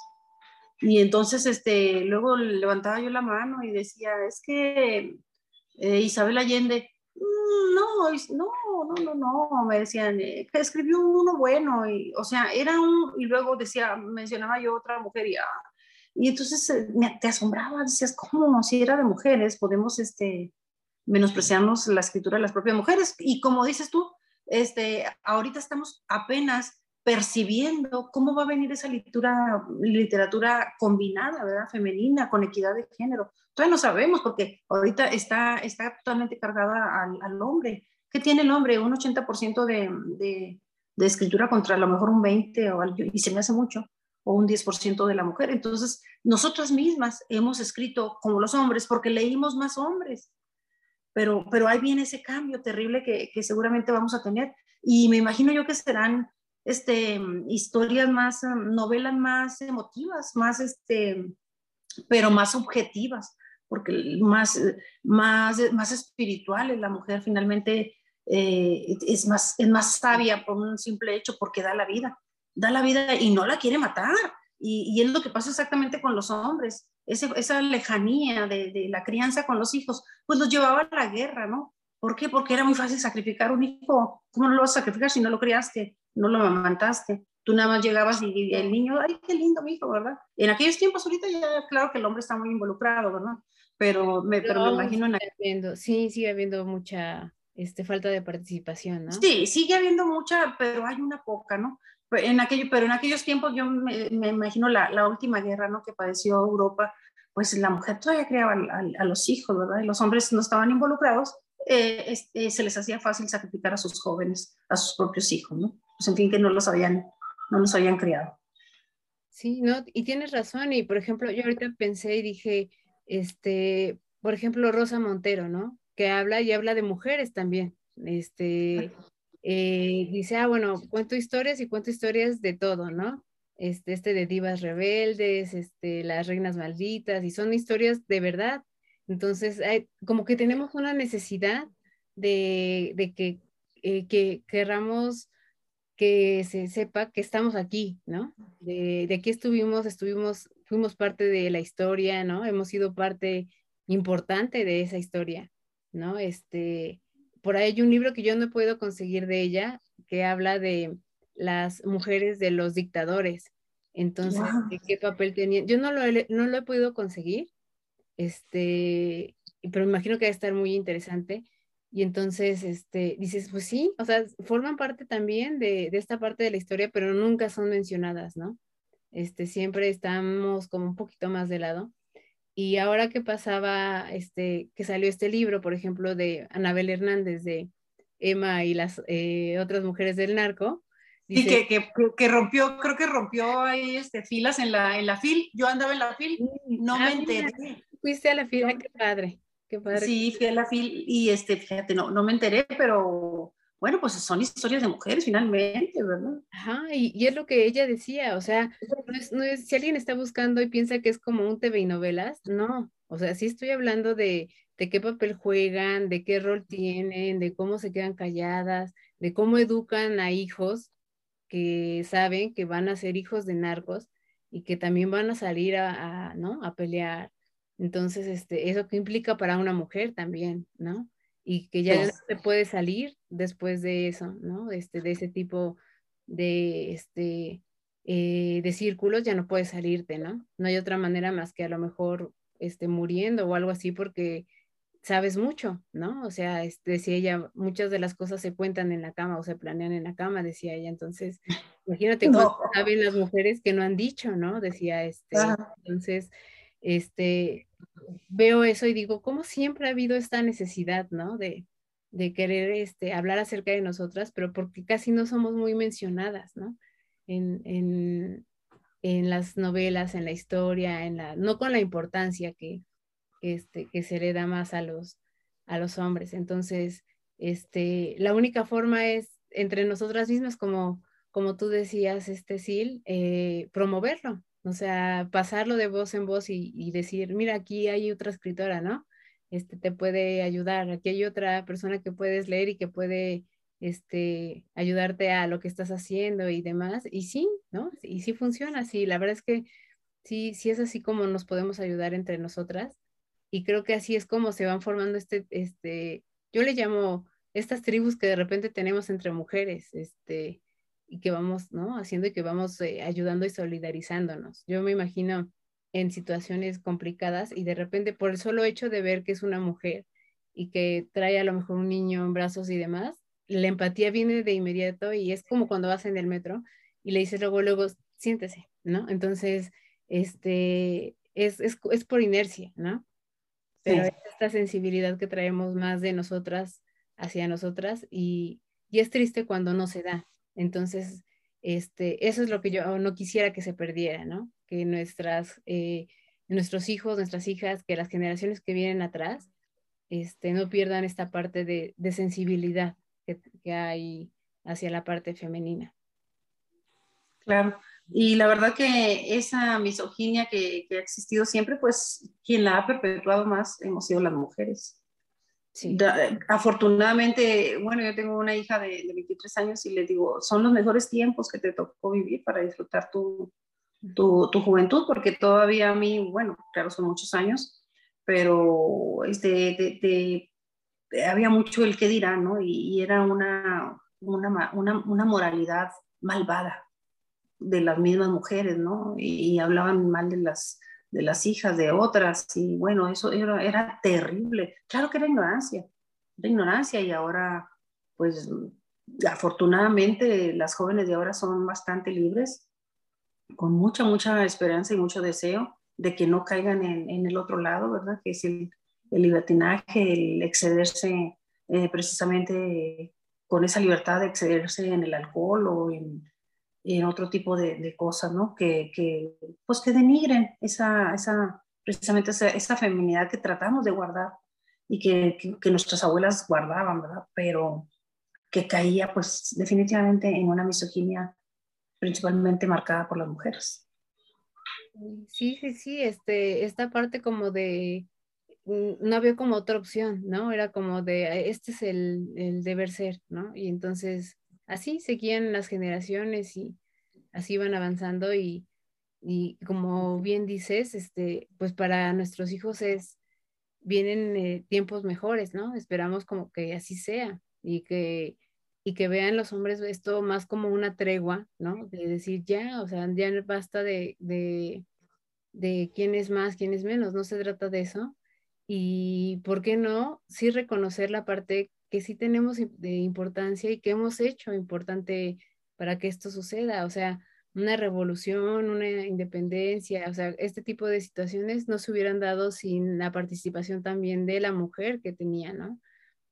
Y entonces, este, luego levantaba yo la mano y decía, es que eh, Isabel Allende, mm, no, no, no, no, no, me decían, eh, escribió uno bueno, y, o sea, era un, y luego decía, mencionaba yo otra mujer y, ah, y entonces eh, te asombraba, decías, ¿cómo? Si era de mujeres, podemos, este, menospreciarnos la escritura de las propias mujeres. Y como dices tú, este, ahorita estamos apenas percibiendo cómo va a venir esa literatura, literatura combinada, ¿verdad? Femenina, con equidad de género. Todavía no sabemos porque ahorita está, está totalmente cargada al, hombre. ¿Qué tiene el hombre? Un 80% de, de, de, escritura contra a lo mejor un 20% o, y se me hace mucho, o un 10% de la mujer. Entonces, nosotras mismas hemos escrito como los hombres porque leímos más hombres pero, pero ahí viene ese cambio terrible que, que seguramente vamos a tener. Y me imagino yo que serán este, historias más, novelas más emotivas, más, este, pero más objetivas, porque más, más, más espirituales. La mujer finalmente eh, es, más, es más sabia por un simple hecho, porque da la vida, da la vida y no la quiere matar. Y, y es lo que pasa exactamente con los hombres esa lejanía de, la crianza con los hijos, pues los llevaba a la guerra, ¿no? ¿Por qué? Porque era muy fácil sacrificar un hijo. ¿Cómo no lo vas a sacrificar si no lo criaste, no lo amamantaste? Tú nada más llegabas y, el niño, ay, qué lindo mi hijo, ¿verdad? En aquellos tiempos, ahorita ya, claro que el hombre está muy involucrado, ¿verdad? Pero me, pero me imagino en habiendo, Sí, sigue habiendo mucha este, falta de participación, ¿no? Sí, sigue habiendo mucha, pero hay una poca, ¿no? En aquello, pero en aquellos tiempos yo me, imagino la, la, última guerra ¿no? que padeció Europa, pues la mujer todavía criaba a, los hijos, ¿verdad? Y los hombres no estaban involucrados, eh, eh, se les hacía fácil sacrificar a sus jóvenes, a sus propios hijos, ¿no? Pues en fin, que no los habían, no los habían criado. Sí, no, y tienes razón, y por ejemplo, yo ahorita pensé y dije, este, por ejemplo, Rosa Montero, ¿no? Que habla y habla de mujeres también, este, eh, dice, ah, bueno, cuento historias y cuento historias de todo, ¿no? Este, este de divas rebeldes, este, las reinas malditas, y son historias de verdad. Entonces, como que tenemos una necesidad de, de que, eh, que querramos que se sepa que estamos aquí, ¿no? De, de, aquí estuvimos, estuvimos, fuimos parte de la historia, ¿no? Hemos sido parte importante de esa historia, ¿no? Este, por ahí hay un libro que yo no puedo conseguir de ella que habla de las mujeres de los dictadores. Entonces, ¿qué papel tenían? Yo no lo, he, no lo he podido conseguir, este, pero me imagino que va a estar muy interesante. Y entonces, este, dices, pues sí, o sea, forman parte también de, de, esta parte de la historia, pero nunca son mencionadas, ¿no? Este, siempre estamos como un poquito más de lado. Y ahora que pasaba, este, que salió este libro, por ejemplo, de Anabel Hernández, de Emma y las eh, otras mujeres del narco. y que, que, que, rompió, creo que rompió ahí este, filas en la, en la fil. Yo andaba en la fil, no ah, me enteré. Fuiste a la fila, qué padre, qué padre. Sí, fui a la fil y este, fíjate, no, no me enteré, pero bueno, pues son historias de mujeres finalmente, ¿verdad? Ajá, y, es lo que ella decía, o sea, no es, si alguien está buscando y piensa que es como un TV y novelas, no, o sea, sí estoy hablando de, de qué papel juegan, de qué rol tienen, de cómo se quedan calladas, de cómo educan a hijos que saben que van a ser hijos de narcos y que también van a salir a, a ¿no? a pelear. Entonces, este, eso que implica para una mujer también, ¿no? Y que ya no se puede salir después de eso, ¿no? Este, de ese tipo de, este, eh, de círculos, ya no puedes salirte, ¿no? No hay otra manera más que a lo mejor este, muriendo o algo así porque sabes mucho, ¿no? O sea, este, decía ella, muchas de las cosas se cuentan en la cama o se planean en la cama, decía ella. Entonces, imagínate cuánto saben las mujeres que no han dicho, ¿no? Decía este. Entonces, este, veo eso y digo, ¿cómo siempre ha habido esta necesidad, ¿no? De, de querer este, hablar acerca de nosotras, pero porque casi no somos muy mencionadas, ¿no? En, en, en las novelas, en la historia, en la, no con la importancia que, este, que se le da más a los, a los hombres. Entonces, este, la única forma es entre nosotras mismas, como, como tú decías, este, Sil, eh, promoverlo, o sea, pasarlo de voz en voz y, y, decir, mira, aquí hay otra escritora, ¿no? Este, te puede ayudar, aquí hay otra persona que puedes leer y que puede este, ayudarte a lo que estás haciendo y demás. Y sí, ¿no? Y sí funciona, sí, la verdad es que sí, sí es así como nos podemos ayudar entre nosotras y creo que así es como se van formando este, este, yo le llamo estas tribus que de repente tenemos entre mujeres, este, y que vamos, ¿no? Haciendo y que vamos eh, ayudando y solidarizándonos. Yo me imagino en situaciones complicadas y de repente por el solo hecho de ver que es una mujer y que trae a lo mejor un niño en brazos y demás, la empatía viene de inmediato y es como cuando vas en el metro y le dices luego, luego, siéntese, ¿no? Entonces, este, es, es, es por inercia, ¿no? pero es esta sensibilidad que traemos más de nosotras hacia nosotras y, y, es triste cuando no se da. Entonces, este, eso es lo que yo no quisiera que se perdiera, ¿no? Que nuestras, eh, nuestros hijos, nuestras hijas, que las generaciones que vienen atrás, este, no pierdan esta parte de, de sensibilidad que, que hay hacia la parte femenina. Claro. Y la verdad que esa misoginia que, que, ha existido siempre, pues quien la ha perpetuado más hemos sido las mujeres. Sí. afortunadamente, bueno, yo tengo una hija de, de, 23 años y le digo, son los mejores tiempos que te tocó vivir para disfrutar tu, tu, tu juventud, porque todavía a mí, bueno, claro, son muchos años, pero este, de, de, había mucho el que dirá, ¿no? Y, y era una, una, una, una moralidad malvada de las mismas mujeres, ¿no? Y, hablaban mal de las, de las hijas de otras, y bueno, eso era, era terrible. Claro que era ignorancia, era ignorancia, y ahora, pues, afortunadamente las jóvenes de ahora son bastante libres, con mucha, mucha esperanza y mucho deseo de que no caigan en, el otro lado, ¿verdad? Que es el, el libertinaje, el excederse eh, precisamente con esa libertad de excederse en el alcohol o en, en otro tipo de, de cosas, ¿no? Que, que, pues que denigren esa, esa precisamente esa, esa, feminidad que tratamos de guardar y que, que, que, nuestras abuelas guardaban, ¿verdad? Pero que caía pues definitivamente en una misoginia principalmente marcada por las mujeres. Sí, sí, sí, este, esta parte como de, mm, no había como otra opción, ¿no? Era como de, este es el, el deber ser, ¿no? Y entonces así seguían las generaciones y así iban avanzando y, y como bien dices, este, pues para nuestros hijos es, vienen eh, tiempos mejores, ¿no? Esperamos como que así sea y que, y que vean los hombres esto más como una tregua, ¿no? De decir ya, o sea, ya basta de, de, de quién es más, quién es menos, no se trata de eso. Y, ¿por qué no? Sí reconocer la parte que sí tenemos de importancia y que hemos hecho importante para que esto suceda. O sea, una revolución, una independencia, o sea, este tipo de situaciones no se hubieran dado sin la participación también de la mujer que tenía, ¿no?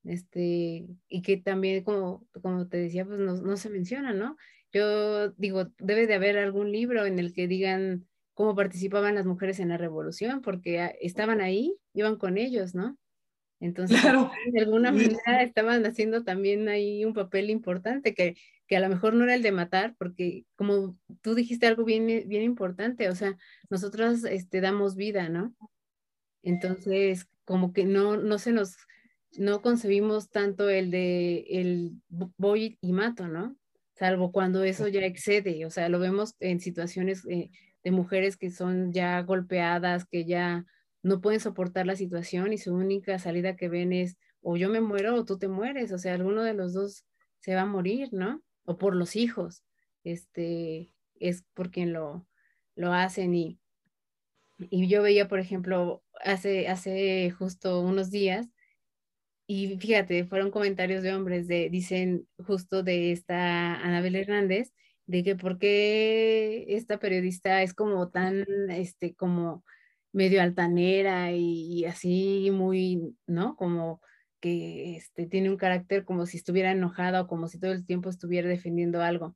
Este, y que también, como, como te decía, pues no, no se menciona, ¿no? Yo digo, debe de haber algún libro en el que digan cómo participaban las mujeres en la revolución, porque ah, estaban ahí, iban con ellos, ¿no? Entonces, de alguna manera estaban haciendo también ahí un papel importante que, que, a lo mejor no era el de matar, porque como tú dijiste algo bien, bien importante, o sea, nosotros este, damos vida, ¿no? Entonces, como que no, no se nos, no concebimos tanto el de el voy y mato, ¿no? Salvo cuando eso ya excede, o sea, lo vemos en situaciones eh, de mujeres que son ya golpeadas, que ya no pueden soportar la situación y su única salida que ven es o yo me muero o tú te mueres, o sea, alguno de los dos se va a morir, ¿no? O por los hijos. este, es por quien lo, lo hacen y, y yo veía, por ejemplo, hace, hace justo unos días, y fíjate, fueron comentarios de hombres, de, dicen justo de esta Anabel Hernández, de que por qué esta periodista es como tan, este, como medio altanera y, así muy, ¿no? Como que este, tiene un carácter como si estuviera enojada o como si todo el tiempo estuviera defendiendo algo.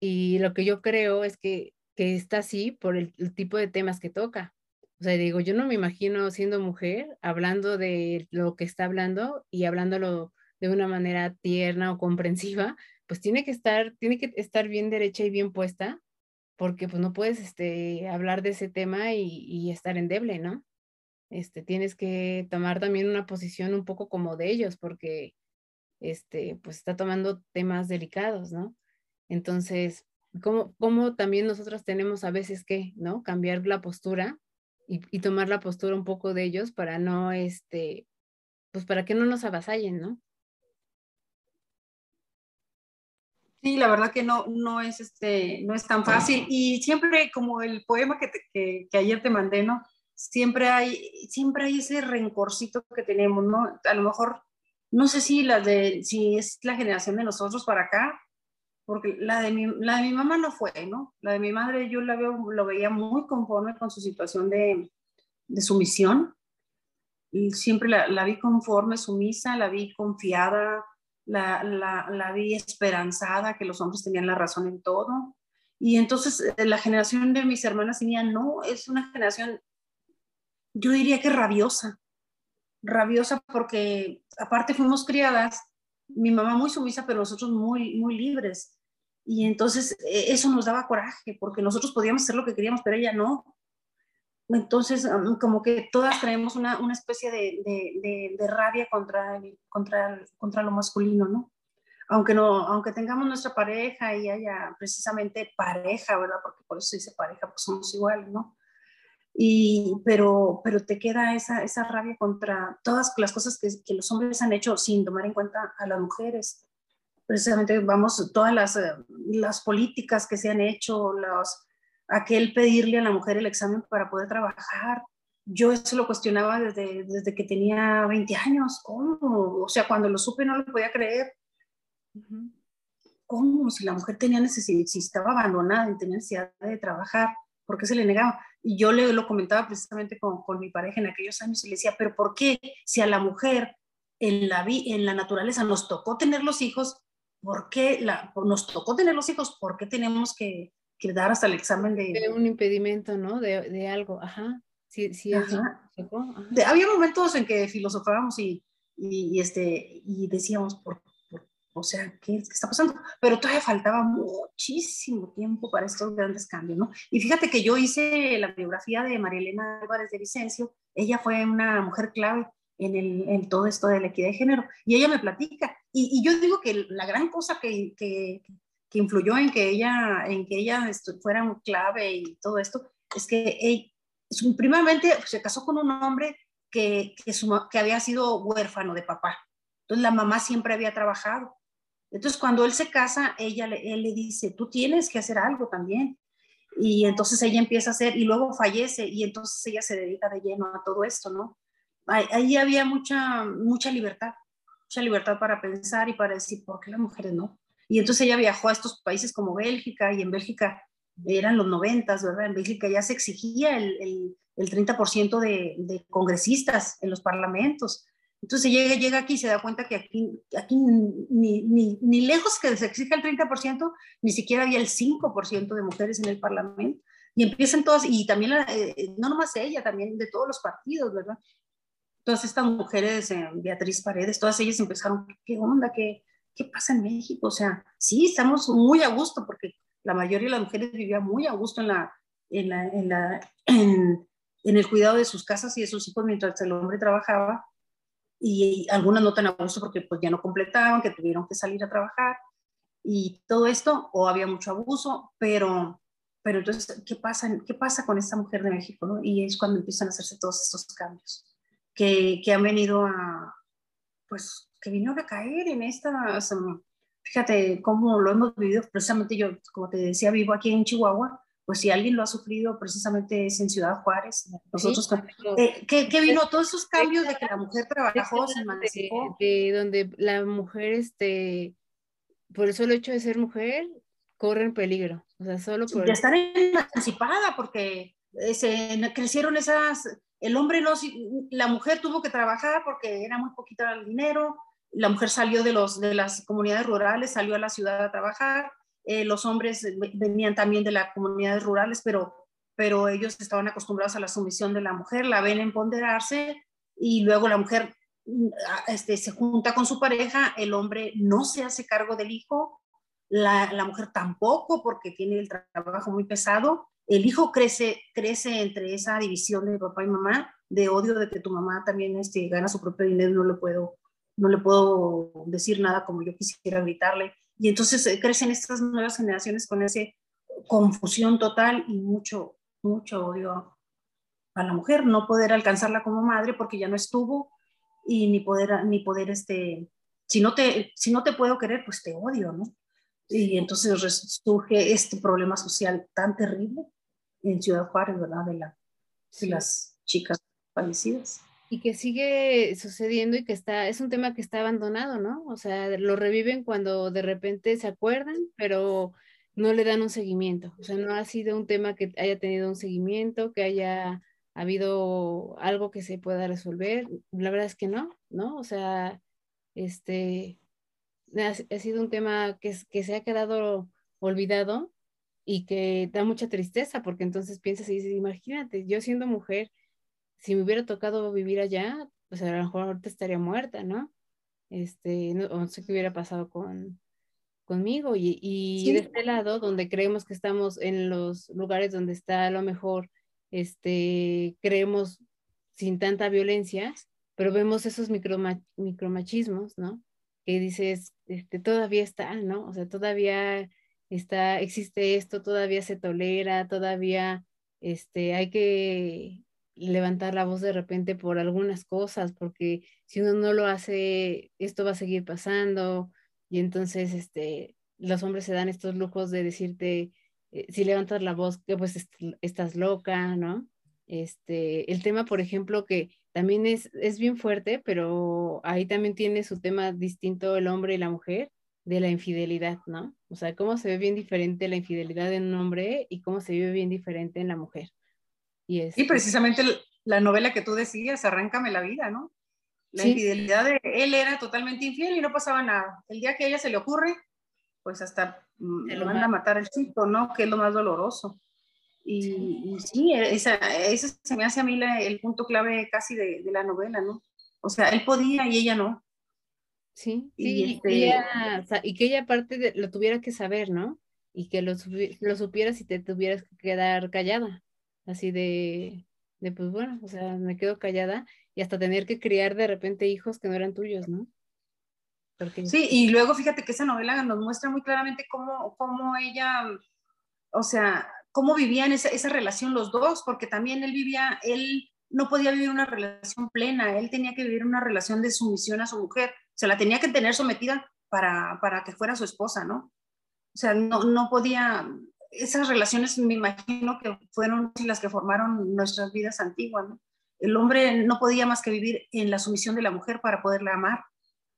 Y lo que yo creo es que, que está así por el, tipo de temas que toca. O sea, digo, yo no me imagino siendo mujer hablando de lo que está hablando y hablándolo de una manera tierna o comprensiva, pues tiene que estar, tiene que estar bien derecha y bien puesta, porque pues no puedes este, hablar de ese tema y, estar endeble, ¿no? Este, tienes que tomar también una posición un poco como de ellos, porque este, pues está tomando temas delicados, ¿no? Entonces, ¿cómo, cómo también nosotros tenemos a veces que, ¿no? Cambiar la postura y, y, tomar la postura un poco de ellos para no, este, pues para que no nos avasallen, ¿no? Sí, la verdad que no, no, es, este, no es tan fácil. Y siempre, como el poema que, que, que, ayer te mandé, ¿no? Siempre hay, siempre hay ese rencorcito que tenemos, ¿no? A lo mejor, no sé si, la de, si es la generación de nosotros para acá, porque la de, mi, la de mi mamá no fue, ¿no? La de mi madre yo la veo, lo veía muy conforme con su situación de, de sumisión. Y siempre la, la vi conforme, sumisa, la vi confiada, la, la, la, vi esperanzada, que los hombres tenían la razón en todo. Y entonces eh, la generación de mis hermanas y mía no, es una generación, yo diría que rabiosa, rabiosa porque aparte fuimos criadas, mi mamá muy sumisa, pero nosotros muy, muy libres. Y entonces e, eso nos daba coraje, porque nosotros podíamos hacer lo que queríamos, pero ella no. Entonces, como que todas traemos una, una especie de, de, de, rabia contra, contra, contra lo masculino, ¿no? Aunque, no, aunque tengamos nuestra pareja y haya precisamente pareja, ¿verdad? Porque por eso dice pareja, pues somos iguales, ¿no? Y, pero, pero te queda esa, esa rabia contra todas las cosas que, que, los hombres han hecho sin tomar en cuenta a las mujeres. Precisamente, vamos, todas las, eh, las políticas que se han hecho, los, aquel pedirle a la mujer el examen para poder trabajar. Yo eso lo cuestionaba desde, desde que tenía 20 años. ¿Cómo? O sea, cuando lo supe no lo podía creer. ¿Cómo? Si la mujer tenía necesidad, si estaba abandonada y tenía necesidad de trabajar, ¿por qué se le negaba? Y yo le lo comentaba precisamente con, con mi pareja en aquellos años y le decía, pero ¿por qué si a la mujer en la, en la naturaleza nos tocó tener los hijos, ¿por qué la, nos tocó tener los hijos? ¿Por qué tenemos que, que dar hasta el examen de... de un impedimento, ¿no? De, de algo, ajá. Sí, sí, ajá. De, había momentos en que filosofábamos y, y, este, y decíamos, por, o sea, ¿qué, ¿qué, está pasando? Pero todavía faltaba muchísimo tiempo para estos grandes cambios, ¿no? Y fíjate que yo hice la biografía de María Elena Álvarez de Vicencio, ella fue una mujer clave en, el, en todo esto de la equidad de género, y ella me platica, y, y yo digo que la gran cosa que, que, que influyó en que ella, en que ella fuera un clave y todo esto, es que ella, primeramente se casó con un hombre que, que, que, había sido huérfano de papá. Entonces la mamá siempre había trabajado. Entonces cuando él se casa, ella él le dice, tú tienes que hacer algo también. Y entonces ella empieza a hacer, y luego fallece, y entonces ella se dedica de lleno a todo esto, ¿no? Ahí había mucha, mucha libertad, mucha libertad para pensar y para decir, ¿por qué las mujeres no? Y entonces ella viajó a estos países como Bélgica y en Bélgica eran los noventas, ¿verdad? En Bélgica ya se exigía el, el, el 30% de, de, congresistas en los parlamentos. Entonces llega, llega aquí y se da cuenta que aquí, aquí ni, ni, ni lejos que se exija el 30%, ni siquiera había el 5% de mujeres en el parlamento. Y empiezan todas, y también, eh, no nomás ella, también de todos los partidos, ¿verdad? Todas estas mujeres, eh, Beatriz Paredes, todas ellas empezaron, ¿qué onda? ¿Qué, ¿qué pasa en México? O sea, sí, estamos muy a gusto porque la mayoría de las mujeres vivían muy a gusto en, la, en, la, en, la, en, en el cuidado de sus casas y de sus hijos mientras el hombre trabajaba y algunas no tan a gusto porque pues ya no completaban, que tuvieron que salir a trabajar y todo esto, o había mucho abuso, pero, pero entonces, ¿qué pasa, ¿qué pasa con esta mujer de México? ¿no? Y es cuando empiezan a hacerse todos estos cambios que, que han venido a, pues, que vino a caer en estas, fíjate cómo lo hemos vivido, precisamente yo, como te decía, vivo aquí en Chihuahua, pues si alguien lo ha sufrido, precisamente es en Ciudad Juárez. Nosotros, eh, ¿qué, vino? Todos esos cambios de que la mujer trabajó, se emancipó. De, donde la mujer, este, por el solo hecho de ser mujer, corre en peligro. O sea, solo por... De estar emancipada, porque eh, se crecieron esas... El hombre no... La mujer tuvo que trabajar porque era muy poquito el dinero. La mujer salió de, los, de las comunidades rurales, salió a la ciudad a trabajar eh, los hombres venían también de las comunidades rurales, pero, pero ellos estaban acostumbrados a la sumisión de la mujer, la ven empoderarse y luego la mujer mm, este, se junta con su pareja, el hombre no se hace cargo del hijo, la, la, mujer tampoco porque tiene el trabajo muy pesado, el hijo crece, crece entre esa división de papá y mamá, de odio de que tu mamá también este, gana su propio dinero, no le puedo, no le puedo decir nada como yo quisiera gritarle, y entonces eh, crecen estas nuevas generaciones con esa confusión total y mucho, mucho odio a la mujer, no poder alcanzarla como madre porque ya no estuvo y ni poder, ni poder este, si no te, si no te puedo querer, pues te odio, ¿no? Y entonces surge este problema social tan terrible en Ciudad Juárez, ¿verdad? De, la, de las chicas fallecidas y que sigue sucediendo y que está, es un tema que está abandonado, ¿no? O sea, lo reviven cuando de repente se acuerdan, pero no le dan un seguimiento. O sea, no ha sido un tema que haya tenido un seguimiento, que haya habido algo que se pueda resolver. La verdad es que no, ¿no? O sea, este, ha, sido un tema que, que se ha quedado olvidado y que da mucha tristeza, porque entonces piensas y dices, imagínate, yo siendo mujer, si me hubiera tocado vivir allá, pues a lo mejor ahorita estaría muerta, ¿no? Este, no, sé qué hubiera pasado con, conmigo. Y, y de este lado, donde creemos que estamos en los lugares donde está a lo mejor, este, creemos sin tanta violencia, pero vemos esos micromachismos, ¿no? Que dices, este, todavía está, ¿no? O sea, todavía está, existe esto, todavía se tolera, todavía, este, hay que levantar la voz de repente por algunas cosas, porque si uno no lo hace, esto va a seguir pasando y entonces este, los hombres se dan estos lujos de decirte, eh, si levantas la voz, que pues estás loca, ¿no? Este, el tema, por ejemplo, que también es, es bien fuerte, pero ahí también tiene su tema distinto el hombre y la mujer de la infidelidad, ¿no? O sea, cómo se ve bien diferente la infidelidad en un hombre y cómo se vive bien diferente en la mujer. Y, precisamente la novela que tú decías, Arráncame la vida, ¿no? La infidelidad de él era totalmente infiel y no pasaba nada. El día que a ella se le ocurre, pues hasta lo manda a matar al chico, ¿no? Que es lo más doloroso. Y, sí, esa, ese se me hace a mí el punto clave casi de, la novela, ¿no? O sea, él podía y ella no. Sí, y, este y, que ella aparte lo tuviera que saber, ¿no? Y que lo, lo supieras y te tuvieras que quedar callada así de, de, pues bueno, o sea, me quedo callada y hasta tener que criar de repente hijos que no eran tuyos, ¿no? Sí, y luego fíjate que esa novela nos muestra muy claramente cómo, cómo ella, o sea, cómo vivían esa, esa relación los dos, porque también él vivía, él no podía vivir una relación plena, él tenía que vivir una relación de sumisión a su mujer, se la tenía que tener sometida para, para que fuera su esposa, ¿no? O sea, no, no podía, esas relaciones me imagino que fueron las que formaron nuestras vidas antiguas. ¿no? El hombre no podía más que vivir en la sumisión de la mujer para poderla amar.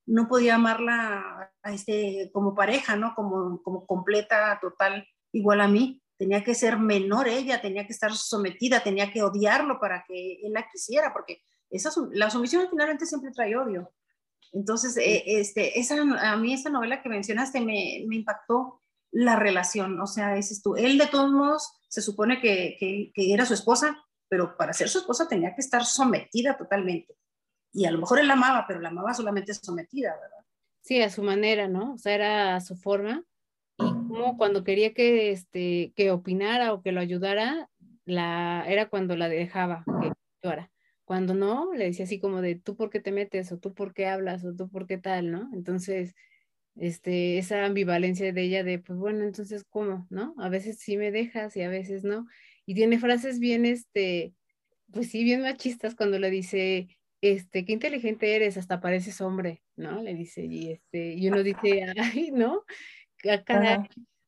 No podía amarla este, como pareja, ¿no? Como, como completa, total, igual a mí. Tenía que ser menor ella, tenía que estar sometida, tenía que odiarlo para que él la quisiera, porque esa, la sumisión finalmente siempre trae odio. Entonces, eh, este, esa, a mí esa novela que mencionaste me, me impactó la relación, o sea, ese tú. Él de todos modos se supone que, que, era su esposa, pero para ser su esposa tenía que estar sometida totalmente. Y a lo mejor él la amaba, pero la amaba solamente sometida, ¿verdad? Sí, a su manera, ¿no? O sea, era a su forma. Y como cuando quería que, este, que opinara o que lo ayudara, la, era cuando la dejaba que. Cuando no, le decía así como de, tú por qué te metes, o tú por qué hablas, o tú por qué tal, ¿no? Entonces, este, esa ambivalencia de ella de, pues bueno, entonces, ¿cómo? ¿No? A veces sí me dejas y a veces no. Y tiene frases bien, este, pues sí, bien machistas cuando le dice, este, qué inteligente eres, hasta pareces hombre, ¿no? Le dice, y, este, y uno dice, ay, ¿no?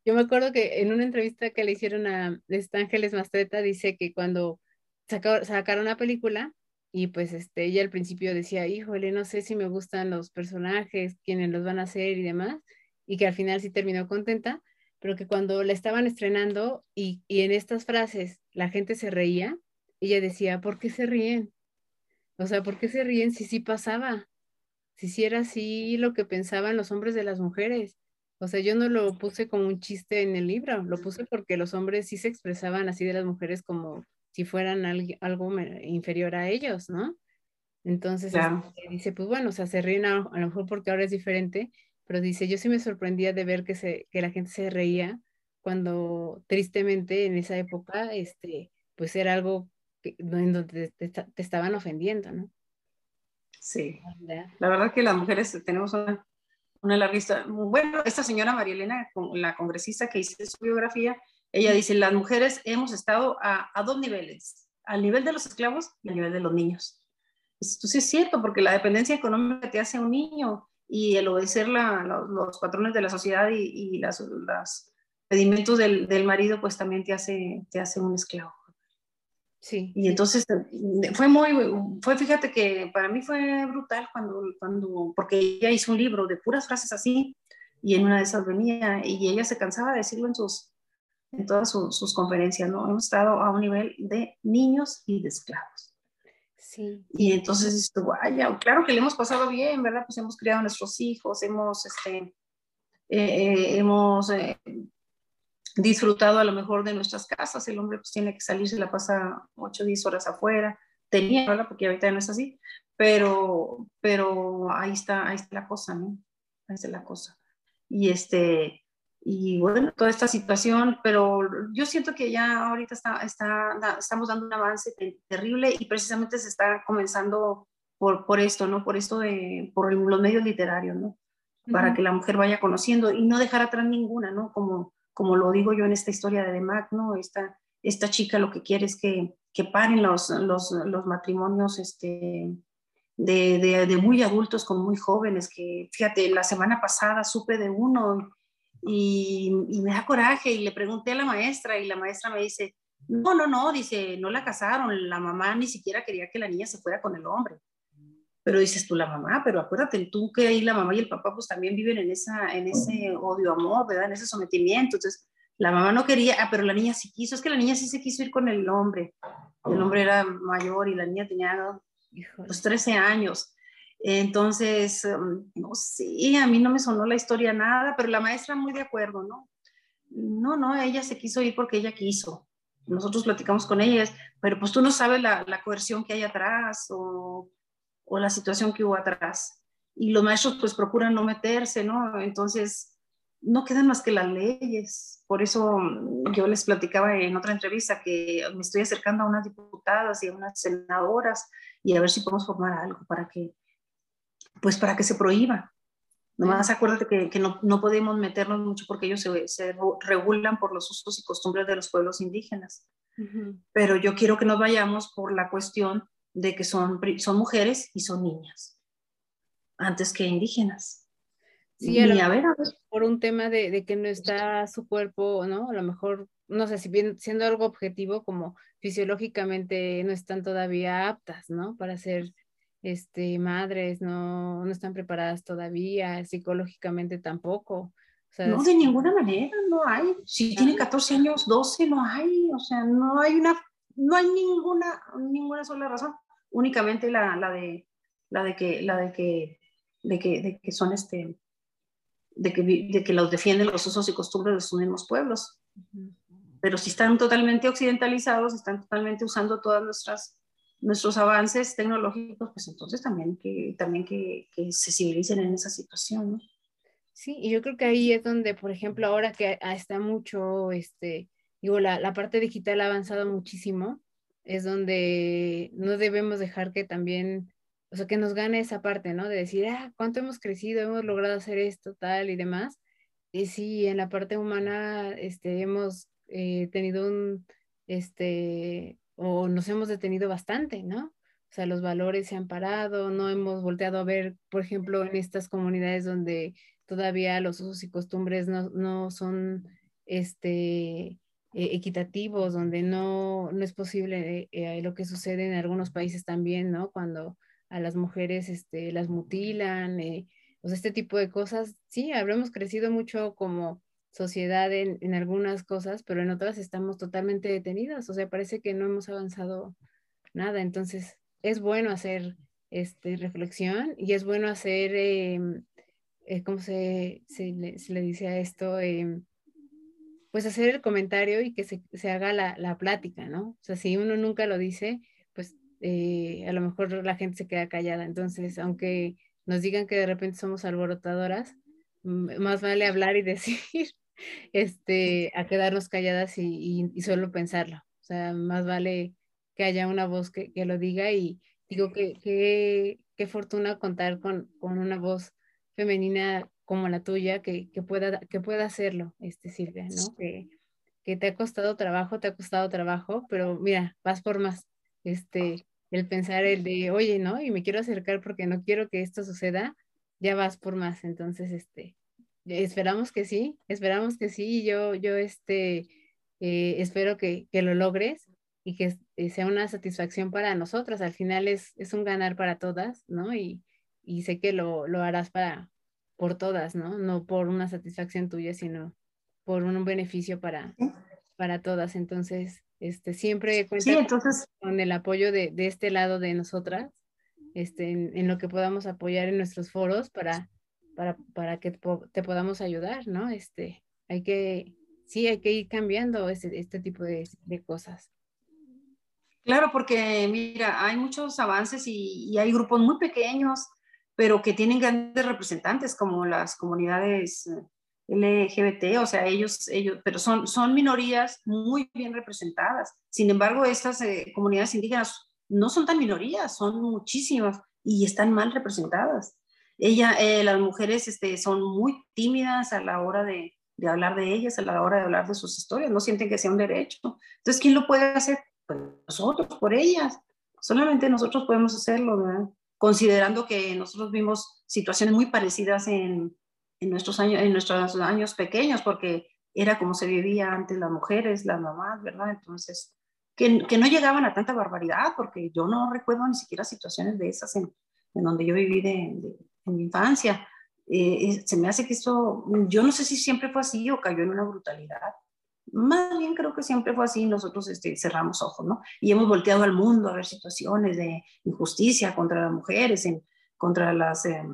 Yo me acuerdo que en una entrevista que le hicieron a Ángeles Mastreta, dice que cuando sacaron una película, y pues este, ella al principio decía, híjole, no sé si me gustan los personajes, quiénes los van a hacer y demás, y que al final sí terminó contenta, pero que cuando la estaban estrenando y, y en estas frases la gente se reía, ella decía, ¿por qué se ríen? O sea, ¿por qué se ríen si sí pasaba? Si sí era así lo que pensaban los hombres de las mujeres. O sea, yo no lo puse como un chiste en el libro, lo puse porque los hombres sí se expresaban así de las mujeres como si fueran algo inferior a ellos, ¿no? Entonces este, dice, pues bueno, o sea, se ríen a, lo mejor porque ahora es diferente, pero dice, yo sí me sorprendía de ver que, se, que la gente se reía cuando tristemente en esa época, este, pues era algo en donde te, estaban ofendiendo, ¿no? Sí, la verdad que las mujeres tenemos una, una larga. Bueno, esta señora María Elena, la congresista que hizo su biografía, ella dice, las mujeres hemos estado a, a dos niveles, al nivel de los esclavos y al nivel de los niños. Esto sí es cierto, porque la dependencia económica te hace un niño y el obedecer la, los, patrones de la sociedad y, y las, los pedimentos del, del, marido, pues también te hace, te hace un esclavo. Sí. Y entonces fue muy, fue, fíjate que para mí fue brutal cuando, cuando, porque ella hizo un libro de puras frases así, y en una de esas venía, y ella se cansaba de decirlo en sus, en todas sus, conferencias, ¿no? Hemos estado a un nivel de niños y de esclavos. Sí. Y entonces, vaya, claro que le hemos pasado bien, ¿verdad? Pues hemos criado a nuestros hijos, hemos, este, eh, eh, hemos eh, disfrutado a lo mejor de nuestras casas. El hombre pues tiene que salir, se la pasa 8 o 10 horas afuera. Tenía, ¿verdad? Porque ahorita no es así. Pero, pero ahí está, ahí está la cosa, ¿no? Ahí está la cosa. Y este, y bueno, toda esta situación, pero yo siento que ya ahorita está, está, estamos dando un avance terrible y precisamente se está comenzando por, por esto, ¿no? Por esto de, por los medios literarios, ¿no? Para que la mujer vaya conociendo y no dejar atrás ninguna, ¿no? Como, como lo digo yo en esta historia de Demac, ¿no? Esta, esta chica lo que quiere es que, que paren los, los, los matrimonios este, de, de, de, muy adultos con muy jóvenes, que fíjate, la semana pasada supe de uno y, y, me da coraje y le pregunté a la maestra y la maestra me dice, no, no, no, dice, no la casaron, la mamá ni siquiera quería que la niña se fuera con el hombre. Pero dices tú, la mamá, pero acuérdate tú que ahí la mamá y el papá pues también viven en, esa, en ese odio, amor, ¿verdad? En ese sometimiento. Entonces, la mamá no quería, ah, pero la niña sí quiso, es que la niña sí se quiso ir con el hombre. El hombre era mayor y la niña tenía pues 13 años. Entonces, um, no sé, a mí no me sonó la historia nada, pero la maestra muy de acuerdo, ¿no? No, no, ella se quiso ir porque ella quiso. Nosotros platicamos con ella, pero pues tú no sabes la, la coerción que hay atrás o o la situación que hubo atrás. Y los maestros pues procuran no meterse, ¿no? Entonces, no quedan más que las leyes. Por eso mm, yo les platicaba en otra entrevista que me estoy acercando a unas diputadas y a unas senadoras y a ver si podemos formar algo para que, pues para que se prohíba. Nomás acuérdate que, que no, no, podemos meternos mucho porque ellos se, se, regulan por los usos y costumbres de los pueblos indígenas. Pero yo quiero que nos vayamos por la cuestión de que son, son mujeres y son niñas, antes que indígenas. Sí, a, ver, por un tema de, de, que no está su cuerpo, ¿no? A lo mejor, no sé, si bien siendo algo objetivo, como fisiológicamente no están todavía aptas, ¿no? Para ser este, madres, no, no están preparadas todavía, psicológicamente tampoco. no, de ninguna manera, no hay. Si tiene 14 años, 12, no hay. O sea, no hay una, no hay ninguna, ninguna sola razón únicamente la, la, de, la de que, la de que, de que, de que son este, de que, de que los defienden los usos y costumbres de sus mismos pueblos. Pero si están totalmente occidentalizados, están totalmente usando todas nuestras nuestros avances tecnológicos, pues entonces también que, también que, que se civilicen en esa situación, ¿no? Sí, y yo creo que ahí es donde, por ejemplo, ahora que está mucho, este, digo, la, la parte digital ha avanzado muchísimo, es donde no debemos dejar que también, o sea, que nos gane esa parte, ¿no? De decir, ah, cuánto hemos crecido, hemos logrado hacer esto, tal y demás. Y sí, en la parte humana, este, hemos eh, tenido un, este, o nos hemos detenido bastante, ¿no? O sea, los valores se han parado, no hemos volteado a ver, por ejemplo, en estas comunidades donde todavía los usos y costumbres no, no son este, eh, equitativos, donde no, no es posible eh, lo que sucede en algunos países también, ¿no? Cuando a las mujeres este, las mutilan, eh, o este tipo de cosas, sí, habremos crecido mucho como sociedad en, en, algunas cosas, pero en otras estamos totalmente detenidas, o sea, parece que no hemos avanzado nada, entonces es bueno hacer este, reflexión y es bueno hacer, em, ¿cómo se, se, le, se, le, dice a esto? Eh, pues hacer el comentario y que se, se haga la, la, plática, ¿no? O sea, si uno nunca lo dice, pues eh, a lo mejor la gente se queda callada. Entonces, aunque nos digan que de repente somos alborotadoras, más vale hablar y decir, este, a quedarnos calladas y, y, solo pensarlo. O sea, más vale que haya una voz que, que lo diga y digo que qué fortuna contar con, con una voz femenina como la tuya que, que, pueda, que pueda hacerlo, este, Silvia, ¿no? Que, que te ha costado trabajo, te ha costado trabajo, pero mira, vas por más. Este, el pensar el de, oye, ¿no? Y me quiero acercar porque no quiero que esto suceda, ya vas por más. Entonces, este, esperamos que sí, esperamos que sí. Yo, yo, este, eh, espero que, que, lo logres y que eh, sea una satisfacción para nosotras. Al final es, es un ganar para todas, ¿no? Y, y sé que lo, lo harás para, por todas, ¿no? No por una satisfacción tuya, sino por un beneficio para, para todas. Entonces, este, siempre cuenta entonces... con el apoyo de, de, este lado de nosotras, este, en, en, lo que podamos apoyar en nuestros foros para, para, para que te podamos ayudar, ¿no? Este, hay que, sí, hay que ir cambiando este, tipo de, cosas. Claro, porque mira, hay muchos avances y, y hay grupos muy pequeños pero que tienen grandes representantes como las comunidades eh, LGBT, o sea, ellos, ellos, pero son, son minorías muy bien representadas. Sin embargo, estas eh, comunidades indígenas no son tan minorías, son muchísimas y están mal representadas. Ella, eh, las mujeres este, son muy tímidas a la hora de, de, hablar de ellas, a la hora de hablar de sus historias, no sienten que sea un derecho. Entonces, ¿quién lo puede hacer? Pues nosotros, por ellas. Solamente nosotros podemos hacerlo, ¿verdad? considerando que nosotros vimos situaciones muy parecidas en, en, nuestros, años, en nuestros años pequeños, porque era como se vivía antes las mujeres, las mamás, ¿verdad? Entonces, que, que no llegaban a tanta barbaridad, porque yo no recuerdo ni siquiera situaciones de esas en, en donde yo viví de, de, en mi infancia. Eh, se me hace que esto, yo no sé si siempre fue así o cayó en una brutalidad, más bien creo que siempre fue así, nosotros este, cerramos ojos, ¿no? Y hemos volteado al mundo a ver situaciones de injusticia contra las mujeres, en, contra, las, eh,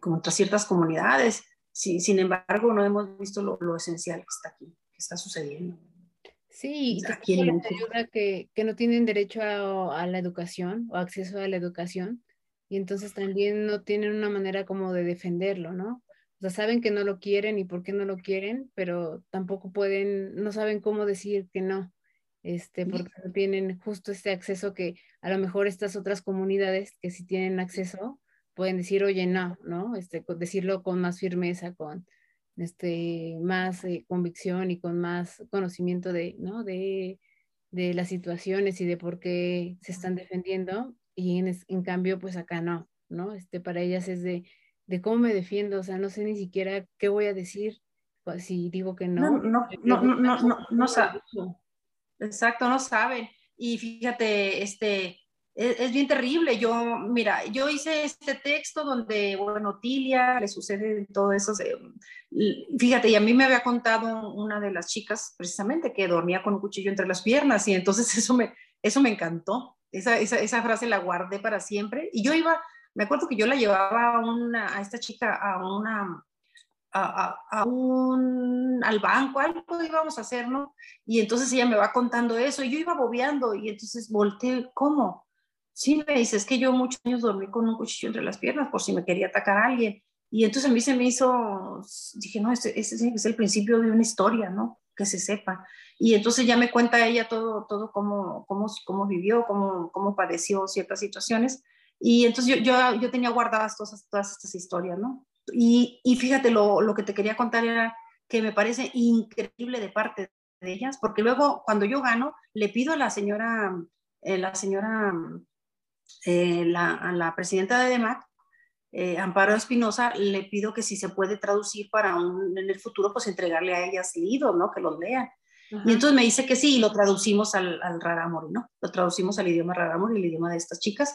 contra ciertas comunidades. Sí, sin embargo, no hemos visto lo, lo, esencial que está aquí, que está sucediendo. Sí, aquí en ayuda que, que no tienen derecho a, a la educación o acceso a la educación y entonces también no tienen una manera como de defenderlo, ¿no? O sea, saben que no lo quieren y por qué no lo quieren, pero tampoco pueden, no saben cómo decir que no, este, porque no tienen justo este acceso que a lo mejor estas otras comunidades que sí tienen acceso pueden decir, oye, no, ¿no? Este, decirlo con más firmeza, con este, más eh, convicción y con más conocimiento de, ¿no? De, de, las situaciones y de por qué se están defendiendo y en, en cambio, pues acá no, ¿no? Este, para ellas es de de cómo me defiendo, o sea, no sé ni siquiera qué voy a decir si digo que no. No, no, no, no, no, no, saben. Exacto, no saben. Y fíjate, este, es, es, bien terrible. Yo, mira, yo hice este texto donde, bueno, Tilia le sucede todo eso. fíjate, y a mí me había contado una de las chicas precisamente que dormía con un cuchillo entre las piernas y entonces eso me, eso me encantó. Esa, esa, esa frase la guardé para siempre. Y yo iba me acuerdo que yo la llevaba a, una, a esta chica a una, a, a, un, al banco, algo íbamos a hacer, ¿no? Y entonces ella me va contando eso, y yo iba bobeando, y entonces volteé, ¿cómo? Sí, me dice, es que yo muchos años dormí con un cuchillo entre las piernas por si me quería atacar a alguien. Y entonces a mí se me hizo, dije, no, ese, ese es el principio de una historia, ¿no? Que se sepa. Y entonces ya me cuenta ella todo, todo cómo, cómo, cómo vivió, cómo, cómo padeció ciertas situaciones. Y entonces yo, yo, yo tenía guardadas todas, todas estas historias, ¿no? Y, y fíjate, lo, lo, que te quería contar era que me parece increíble de parte de ellas, porque luego cuando yo gano, le pido a la señora, eh, la señora eh, la, a la presidenta de DEMAC, eh, Amparo Espinosa, le pido que si se puede traducir para un, en el futuro, pues entregarle a ellas libros, ¿no? Que los lean. Y entonces me dice que sí, y lo traducimos al, al Rarámuri, ¿no? Lo traducimos al idioma Rarámuri, el idioma de estas chicas.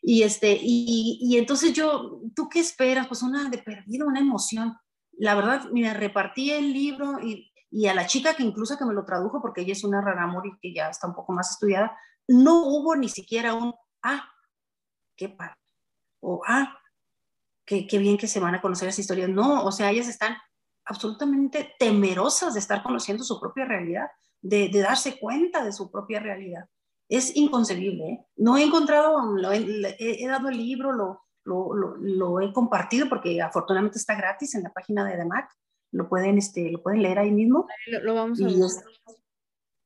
Y, este, y, y, entonces yo, ¿tú qué esperas? Pues una de perdido, una emoción. La verdad, mira, repartí el libro y, y, a la chica que incluso que me lo tradujo, porque ella es una Rarámuri que ya está un poco más estudiada, no hubo ni siquiera un, ah, qué padre, o ah, qué, qué bien que se van a conocer esa historia. No, o sea, ellas están absolutamente temerosas de estar conociendo su propia realidad, de, de darse cuenta de su propia realidad. Es inconcebible. ¿eh? No he encontrado, lo he, he, dado el libro, lo, lo, lo, lo, he compartido porque afortunadamente está gratis en la página de DEMAC. Lo pueden, este, lo pueden leer ahí mismo. Lo, vamos a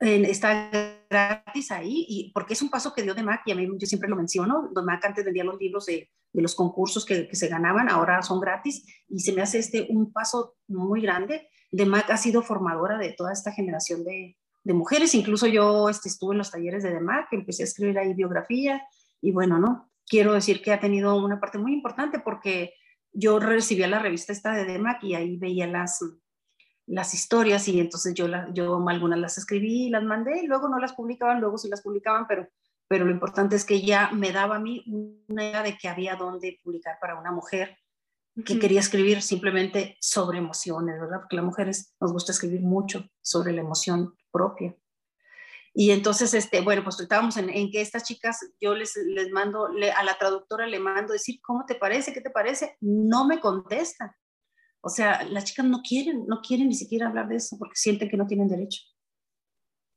ver. está gratis ahí, y porque es un paso que dio DEMAC, y a mí yo siempre lo menciono, DEMAC antes vendía los libros de, de los concursos que, que, se ganaban, ahora son gratis, y se me hace este un paso muy grande. DEMAC ha sido formadora de toda esta generación de, de mujeres, incluso yo este, estuve en los talleres de DEMAC, empecé a escribir ahí biografía, y bueno, ¿no? Quiero decir que ha tenido una parte muy importante porque yo recibía la revista esta de DEMAC y ahí veía las, las historias y entonces yo, la, yo algunas las escribí y las mandé y luego no las publicaban, luego sí las publicaban, pero, pero lo importante es que ya me daba a mí una idea de que había dónde publicar para una mujer que uh -huh. quería escribir simplemente sobre emociones, ¿verdad? Porque las mujeres nos gusta escribir mucho sobre la emoción propia. Y entonces, este, bueno, pues estábamos en, en que estas chicas, yo les, les mando, le, a la traductora le mando decir, ¿cómo te parece? ¿Qué te parece? No me contesta. O sea, las chicas no quieren, no quieren ni siquiera hablar de eso porque sienten que no tienen derecho.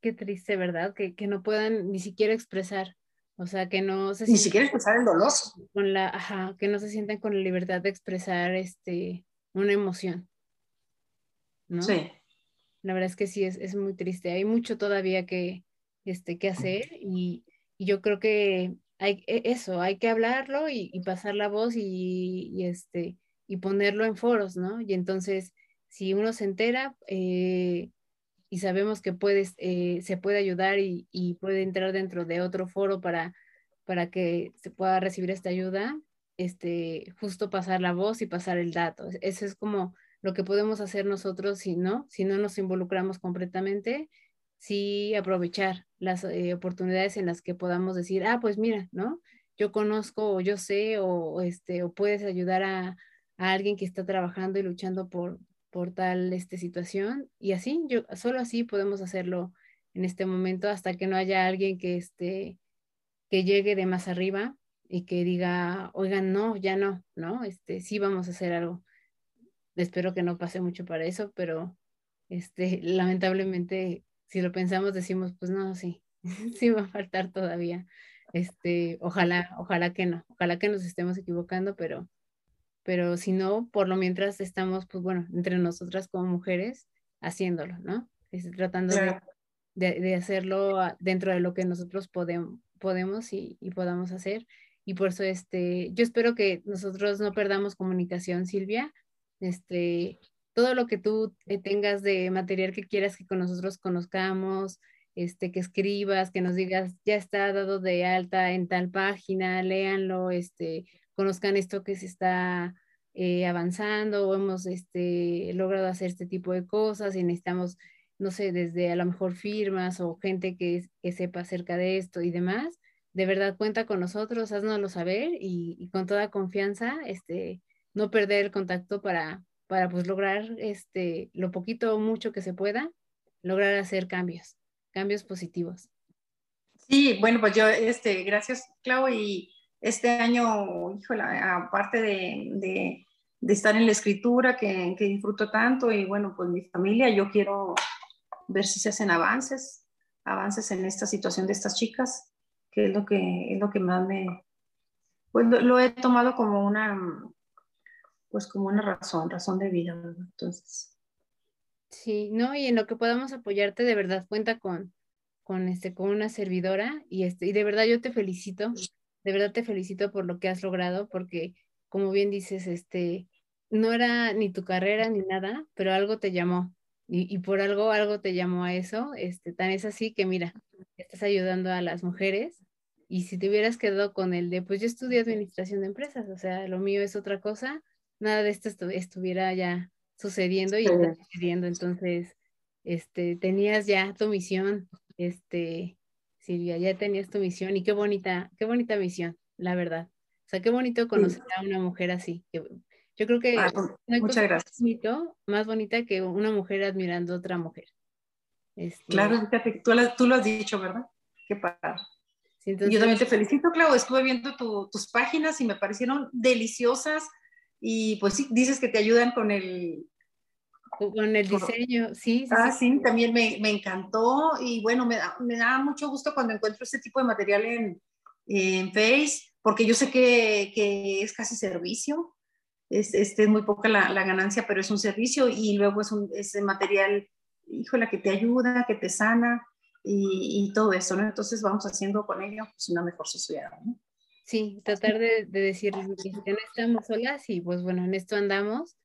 Qué triste, ¿verdad? Que, que no puedan ni siquiera expresar. O sea, que no se Ni siquiera expresar el dolor. Con la, ajá, que no se sientan con la libertad de expresar este, una emoción. ¿no? Sí. La verdad es que sí, es, es muy triste. Hay mucho todavía que, este, que hacer y, y yo creo que hay e, eso, hay que hablarlo y, y pasar la voz y, y, este, y ponerlo en foros, ¿no? Y entonces, si uno se entera eh, y sabemos que puedes, eh, se puede ayudar y, puede entrar dentro de otro foro para, para que se pueda recibir esta ayuda, este, justo pasar la voz y pasar el dato. Eso es como lo que podemos hacer nosotros si no, si no nos involucramos completamente sí aprovechar las eh, oportunidades en las que podamos decir, ah, pues mira, ¿no? Yo conozco o yo sé o, este, o puedes ayudar a, alguien que está trabajando y luchando por, por tal este, situación. Y así, yo, solo así podemos hacerlo en este momento hasta que no haya alguien que, este, que llegue de más arriba y que diga, oigan, no, ya no, ¿no? Este, sí vamos a hacer algo. Espero que no pase mucho para eso, pero este, lamentablemente si lo pensamos, decimos, pues no, sí, sí va a faltar todavía. Este, ojalá, ojalá que no, ojalá que nos estemos equivocando, pero, pero si no, por lo mientras estamos, pues bueno, entre nosotras como mujeres, haciéndolo, ¿no? Es, tratando claro. de, de, hacerlo dentro de lo que nosotros podemos, podemos y, y, podamos hacer. Y por eso, este, yo espero que nosotros no perdamos comunicación, Silvia. Este, todo lo que tú eh, tengas de material que quieras que con nosotros conozcamos, este, que escribas, que nos digas, ya está dado de alta en tal página, léanlo, este, conozcan esto que se está eh, avanzando, o hemos este, logrado hacer este tipo de cosas y necesitamos, no sé, desde a lo mejor firmas o gente que, que sepa acerca de esto y demás. De verdad, cuenta con nosotros, haznoslo saber y, y con toda confianza, este, no perder el contacto para, para pues lograr este, lo poquito o mucho que se pueda, lograr hacer cambios, cambios positivos. Sí, bueno, pues yo, este, gracias, Clau, y este año, híjole, aparte de, de, de estar en la escritura que, que, disfruto tanto, y bueno, pues mi familia, yo quiero ver si se hacen avances, avances en esta situación de estas chicas, que es lo que, es lo que más me, pues lo, lo he tomado como una, pues como una razón, razón de vida, ¿verdad? Entonces. Sí, no, y en lo que podamos apoyarte, de verdad, cuenta con, con, este, con una servidora y, este, y de verdad yo te felicito, de verdad te felicito por lo que has logrado, porque como bien dices, este, no era ni tu carrera ni nada, pero algo te llamó y, y por algo, algo te llamó a eso, este, tan es así que mira, estás ayudando a las mujeres y si te hubieras quedado con el de, pues yo estudié administración de empresas, o sea, lo mío es otra cosa, nada de esto estuviera ya sucediendo y está sucediendo. Entonces, este, tenías ya tu misión, este, Silvia, ya tenías tu misión y qué bonita, qué bonita misión, la verdad. O sea, qué bonito conocer a una mujer así. yo creo que ah, muchas gracias. más bonita que una mujer admirando a otra mujer. Este, claro, fíjate, tú, tú, lo has dicho, ¿verdad? Qué padre. Yo también te felicito, Clau. Estuve viendo tus páginas y me parecieron deliciosas. Y pues sí, dices que te ayudan con el... Con el diseño, sí. ah, sí, también me, me, encantó. Y bueno, me da, me da, mucho gusto cuando encuentro este tipo de material en, en Face, porque yo sé que, que es casi servicio. Es, este, es muy poca la, la, ganancia, pero es un servicio y luego es un ese material, híjole, que te ayuda, que te sana y, todo eso, ¿no? Entonces vamos haciendo con ello pues, una mejor sociedad, ¿no? Sí, tratar de, decir que no estamos solas y pues bueno, en esto andamos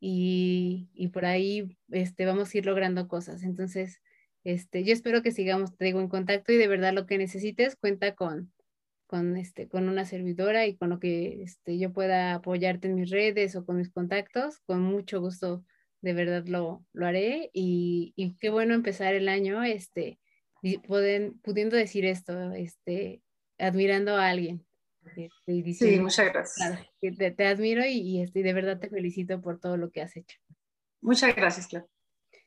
y, y, por ahí este, vamos a ir logrando cosas. Entonces, este, yo espero que sigamos, te en contacto y de verdad lo que necesites cuenta con, con, este, con una servidora y con lo que este, yo pueda apoyarte en mis redes o con mis contactos, con mucho gusto de verdad lo, lo haré y, y qué bueno empezar el año este, pueden, pudiendo decir esto, este, admirando a alguien. Este, sí, muchas gracias. te, admiro y, este, de verdad te felicito por todo lo que has hecho. Muchas gracias, Clau.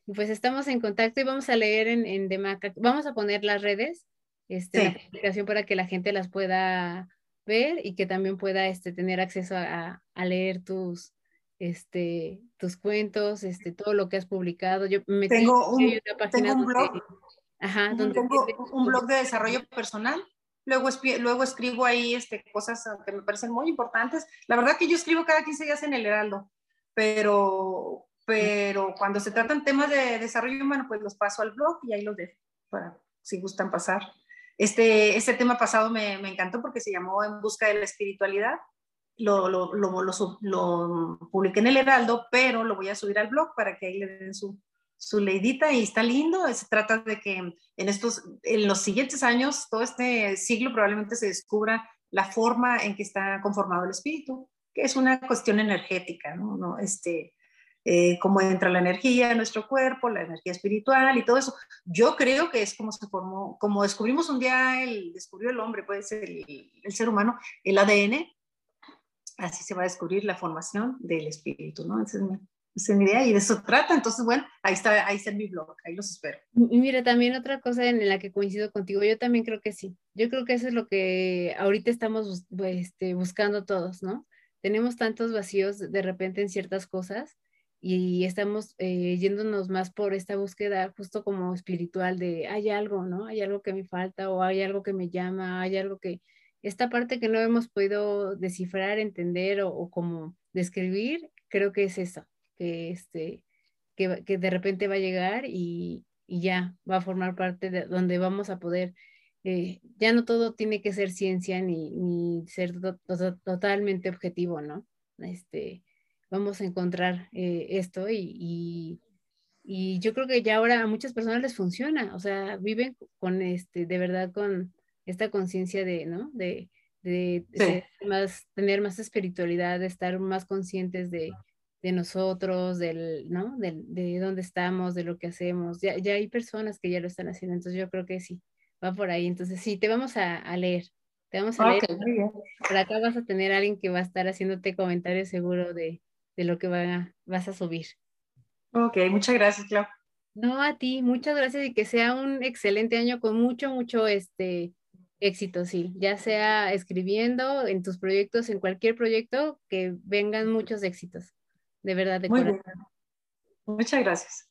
Y pues estamos en contacto y vamos a leer en, en Demaca, vamos a poner las redes, este, la publicación para que la gente las pueda ver y que también pueda este, tener acceso a, a leer tus, este, tus cuentos, este, todo lo que has publicado. Yo me tengo, un, tengo un blog. Ajá, donde tengo un blog de desarrollo personal. Luego, luego escribo ahí este, cosas que me parecen muy importantes. La verdad que yo escribo cada 15 días en el Heraldo, pero, pero cuando se tratan temas de desarrollo humano, pues los paso al blog y ahí los dejo para si gustan pasar. Este, este tema pasado me, me encantó porque se llamó En Busca de la Espiritualidad. Lo, lo, lo, lo, lo publiqué en el Heraldo, pero lo voy a subir al blog para que ahí le den su, su leidita y está lindo. Se trata de que en estos, en los siguientes años, todo este siglo probablemente se descubra la forma en que está conformado el espíritu, que es una cuestión energética, ¿no? ¿No? Este, eh, cómo entra la energía en nuestro cuerpo, la energía espiritual y todo eso. Yo creo que es como se formó, como descubrimos un día, el, descubrió el hombre, puede ser el, ser humano, el ADN, así se va a descubrir la formación del espíritu, ¿no? Esa es mi, es mi idea y de eso trata. Entonces, bueno, ahí está, ahí está mi blog, ahí los espero. Y mira, también otra cosa en la que coincido contigo, yo también creo que sí. Yo creo que eso es lo que ahorita estamos este, buscando todos, ¿no? Tenemos tantos vacíos de repente en ciertas cosas y estamos eh, yéndonos más por esta búsqueda justo como espiritual de hay algo, ¿no? Hay algo que me falta o hay algo que me llama, hay algo que, esta parte que no hemos podido descifrar, entender o, o como describir, creo que es eso que, este, que, que de repente va a llegar y, y, ya va a formar parte de donde vamos a poder, eh, ya no todo tiene que ser ciencia ni, ni ser totalmente objetivo, ¿no? Este, vamos a encontrar eh, esto y, y, y, yo creo que ya ahora a muchas personas les funciona, o sea, viven con este, de verdad con esta conciencia de, ¿no? De, de, de más, tener más espiritualidad, de estar más conscientes de, de nosotros, del, ¿no? Del, de dónde estamos, de lo que hacemos. Ya, ya hay personas que ya lo están haciendo, entonces yo creo que sí, va por ahí. Entonces sí, te vamos a, a leer, te vamos a leer. Por acá vas a tener a alguien que va a estar haciéndote comentarios seguro de, de lo que va, vas a subir. Ok, muchas gracias, Clau. No, a ti, muchas gracias y que sea un excelente año con mucho, mucho este, éxito, sí, ya sea escribiendo en tus proyectos, en cualquier proyecto, que vengan muchos éxitos de verdad, de corazón. Muchas gracias.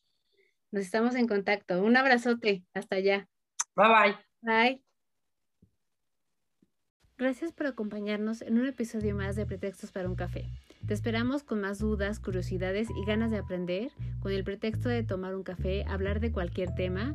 Nos estamos en contacto. Un abrazote. Hasta allá. Bye bye. Bye. Gracias por acompañarnos en un episodio más de Pretextos para un café. Te esperamos con más dudas, curiosidades y ganas de aprender, con el pretexto de tomar un café, hablar de cualquier tema